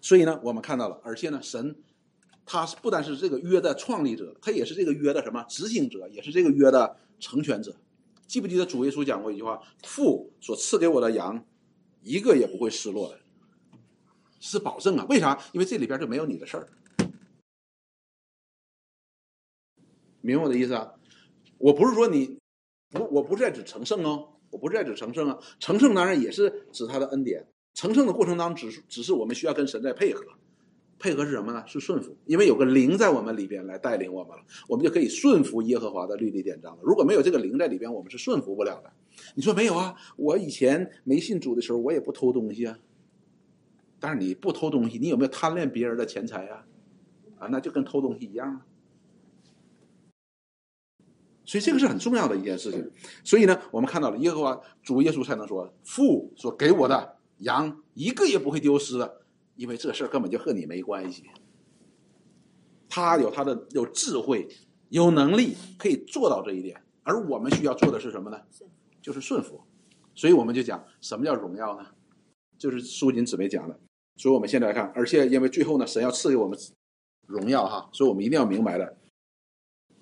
所以呢，我们看到了，而且呢，神他是不单是这个约的创立者，他也是这个约的什么执行者，也是这个约的成全者。记不记得主耶稣讲过一句话？父所赐给我的羊，一个也不会失落的，是保证啊！为啥？因为这里边就没有你的事儿，明白我的意思啊？我不是说你，不，我不是在指成圣哦，我不是在指成圣啊。成圣当然也是指他的恩典，成圣的过程当中，只是只是我们需要跟神在配合。配合是什么呢？是顺服，因为有个灵在我们里边来带领我们了，我们就可以顺服耶和华的律例典章了。如果没有这个灵在里边，我们是顺服不了的。你说没有啊？我以前没信主的时候，我也不偷东西啊。但是你不偷东西，你有没有贪恋别人的钱财啊？啊，那就跟偷东西一样啊。所以这个是很重要的一件事情。所以呢，我们看到了耶和华主耶稣才能说父所给我的羊一个也不会丢失的。因为这事儿根本就和你没关系，他有他的有智慧，有能力可以做到这一点，而我们需要做的是什么呢？就是顺服。所以我们就讲什么叫荣耀呢？就是苏锦姊妹讲的。所以我们现在来看，而且因为最后呢，神要赐给我们荣耀哈，所以我们一定要明白的。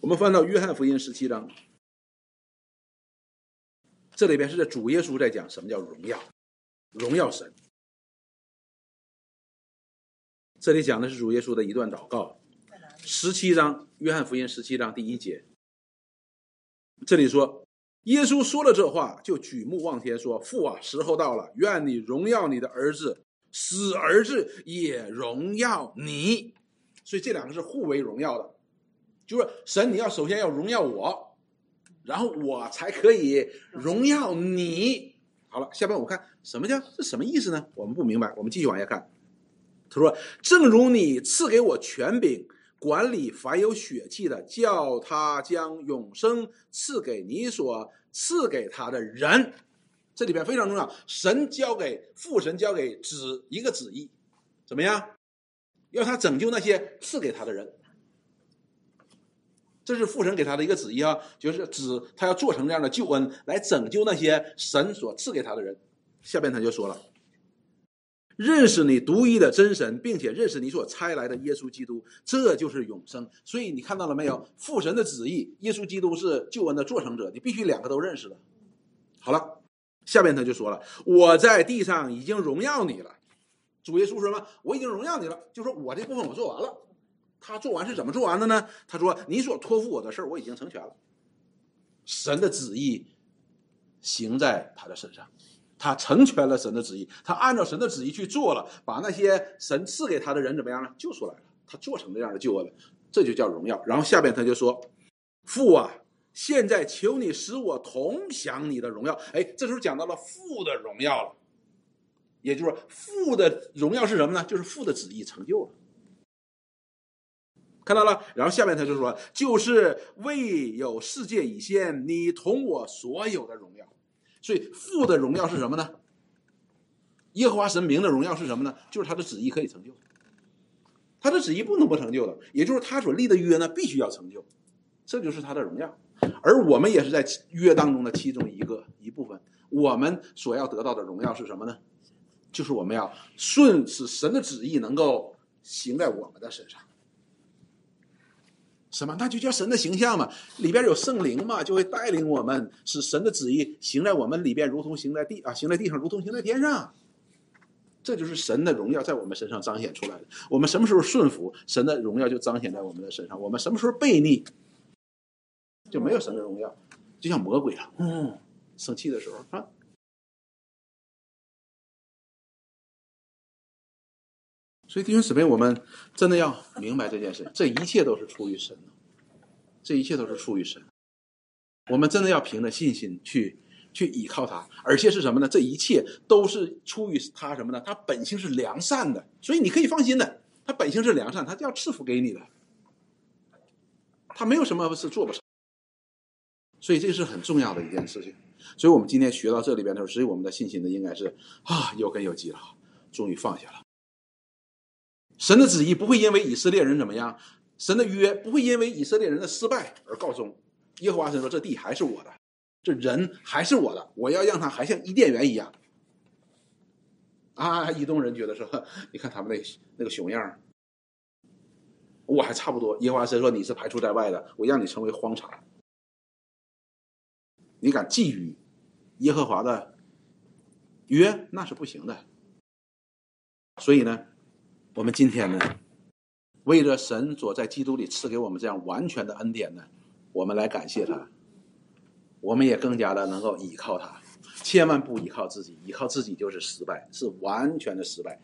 我们翻到约翰福音十七章，这里边是在主耶稣在讲什么叫荣耀，荣耀神。这里讲的是主耶稣的一段祷告，十七章，约翰福音十七章第一节。这里说，耶稣说了这话，就举目望天说：“父啊，时候到了，愿你荣耀你的儿子，使儿子也荣耀你。”所以这两个是互为荣耀的，就是神，你要首先要荣耀我，然后我才可以荣耀你。好了，下边我看什么叫这什么意思呢？我们不明白，我们继续往下看。他说：“正如你赐给我权柄管理凡有血气的，叫他将永生赐给你所赐给他的人。这里边非常重要，神交给父神交给子一个旨意，怎么样？要他拯救那些赐给他的人。这是父神给他的一个旨意啊，就是指他要做成这样的救恩，来拯救那些神所赐给他的人。下边他就说了。”认识你独一的真神，并且认识你所差来的耶稣基督，这就是永生。所以你看到了没有？父神的旨意，耶稣基督是救恩的做成者，你必须两个都认识了。好了，下边他就说了：“我在地上已经荣耀你了。”主耶稣说什么？我已经荣耀你了，就说我这部分我做完了。他做完是怎么做完的呢？他说：“你所托付我的事儿，我已经成全了。神的旨意行在他的身上。”他成全了神的旨意，他按照神的旨意去做了，把那些神赐给他的人怎么样呢？救出来了，他做成这样的救恩了，这就叫荣耀。然后下边他就说：“父啊，现在求你使我同享你的荣耀。”哎，这时候讲到了父的荣耀了。也就是说，父的荣耀是什么呢？就是父的旨意成就了。看到了，然后下面他就说，就是未有世界以先，你同我所有的荣耀。所以父的荣耀是什么呢？耶和华神明的荣耀是什么呢？就是他的旨意可以成就，他的旨意不能不成就的，也就是他所立的约呢，必须要成就，这就是他的荣耀。而我们也是在约当中的其中一个一部分，我们所要得到的荣耀是什么呢？就是我们要顺使神的旨意能够行在我们的身上。什么？那就叫神的形象嘛，里边有圣灵嘛，就会带领我们，使神的旨意行在我们里边，如同行在地啊，行在地上，如同行在天上。这就是神的荣耀在我们身上彰显出来的。我们什么时候顺服，神的荣耀就彰显在我们的身上；我们什么时候背逆，就没有神的荣耀，就像魔鬼啊，嗯，生气的时候啊。所以弟兄姊妹，我们真的要明白这件事，这一切都是出于神，这一切都是出于神。我们真的要凭着信心去去依靠他，而且是什么呢？这一切都是出于他什么呢？他本性是良善的，所以你可以放心的，他本性是良善，他就要赐福给你的，他没有什么是做不成。所以这是很重要的一件事情。所以我们今天学到这里边的时候，所以我们的信心呢，应该是啊有根有基了，终于放下了。神的旨意不会因为以色列人怎么样，神的约不会因为以色列人的失败而告终。耶和华神说：“这地还是我的，这人还是我的，我要让他还像伊甸园一样。”啊，以东人觉得说：“ 你看他们那那个熊样我还差不多。”耶和华神说：“你是排除在外的，我让你成为荒场。你敢觊觎耶和华的约，那是不行的。所以呢。”我们今天呢，为着神所在基督里赐给我们这样完全的恩典呢，我们来感谢他。我们也更加的能够依靠他，千万不依靠自己，依靠自己就是失败，是完全的失败。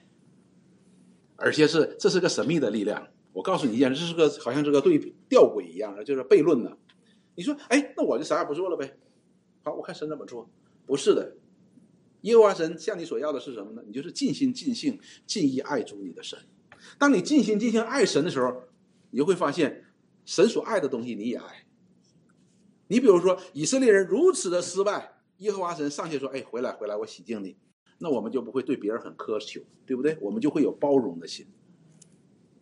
而且是这是个神秘的力量。我告诉你一件，这是个好像这个对吊诡一样的，就是悖论呢。你说，哎，那我就啥也不做了呗？好，我看神怎么做？不是的。耶和华神向你所要的是什么呢？你就是尽心尽性尽意爱主你的神。当你尽心尽性爱神的时候，你就会发现神所爱的东西你也爱。你比如说以色列人如此的失败，耶和华神上去说：“哎，回来回来，我洗净你。”那我们就不会对别人很苛求，对不对？我们就会有包容的心。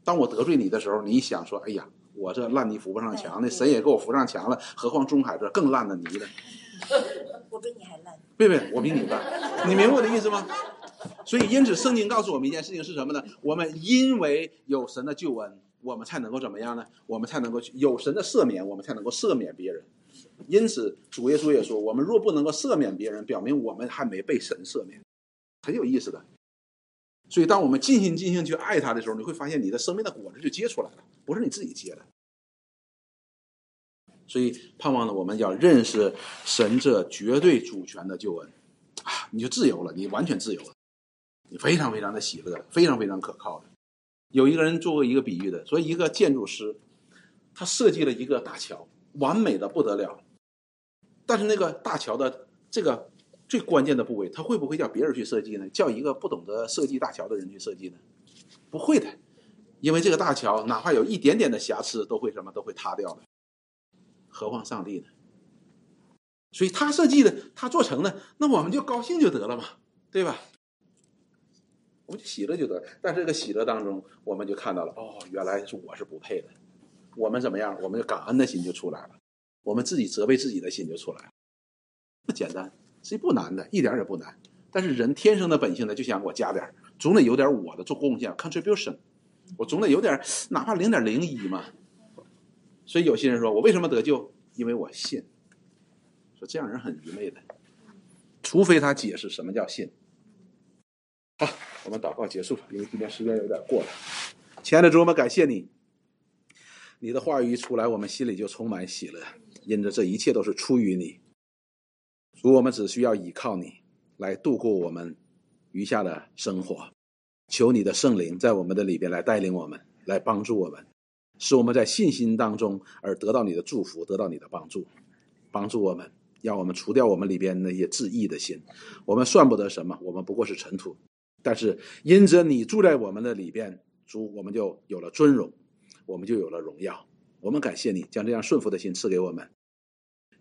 当我得罪你的时候，你一想说：“哎呀，我这烂泥扶不上墙的，神也给我扶上墙了，何况中海这更烂的泥呢？”我比你还烂。对不对？我比你大，你明白我的意思吗？所以，因此，圣经告诉我们一件事情是什么呢？我们因为有神的救恩，我们才能够怎么样呢？我们才能够有神的赦免，我们才能够赦免别人。因此，主耶稣也说：“我们若不能够赦免别人，表明我们还没被神赦免。”很有意思的。所以，当我们尽心尽性去爱他的时候，你会发现你的生命的果子就结出来了，不是你自己结的。所以，盼望呢，我们要认识神这绝对主权的救恩，啊，你就自由了，你完全自由了，你非常非常的喜乐，非常非常可靠的。有一个人做过一个比喻的，说一个建筑师，他设计了一个大桥，完美的不得了，但是那个大桥的这个最关键的部位，他会不会叫别人去设计呢？叫一个不懂得设计大桥的人去设计呢？不会的，因为这个大桥哪怕有一点点的瑕疵，都会什么都会塌掉的。何况上帝呢？所以他设计的，他做成的，那我们就高兴就得了嘛，对吧？我们就喜乐就得了。但这个喜乐当中，我们就看到了，哦，原来是我是不配的。我们怎么样？我们的感恩的心就出来了，我们自己责备自己的心就出来了。不简单，实不难的，一点也不难。但是人天生的本性呢，就想我加点总得有点我的做贡献，contribution，我总得有点，哪怕零点零一嘛。所以有些人说我为什么得救？因为我信。说这样人很愚昧的，除非他解释什么叫信。好，我们祷告结束，因为今天时间有点过了。亲爱的主，我们感谢你，你的话语一出来，我们心里就充满喜乐，因着这一切都是出于你。主，我们只需要依靠你来度过我们余下的生活。求你的圣灵在我们的里边来带领我们，来帮助我们。使我们在信心当中而得到你的祝福，得到你的帮助，帮助我们，让我们除掉我们里边那些自义的心。我们算不得什么，我们不过是尘土。但是因着你住在我们的里边，主，我们就有了尊荣，我们就有了荣耀。我们感谢你将这样顺服的心赐给我们，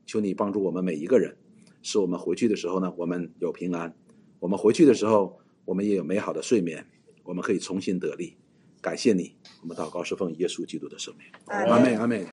求你帮助我们每一个人，使我们回去的时候呢，我们有平安；我们回去的时候，我们也有美好的睡眠，我们可以重新得力。感谢你，我们祷告是奉耶稣基督的圣名，阿阿妹阿妹。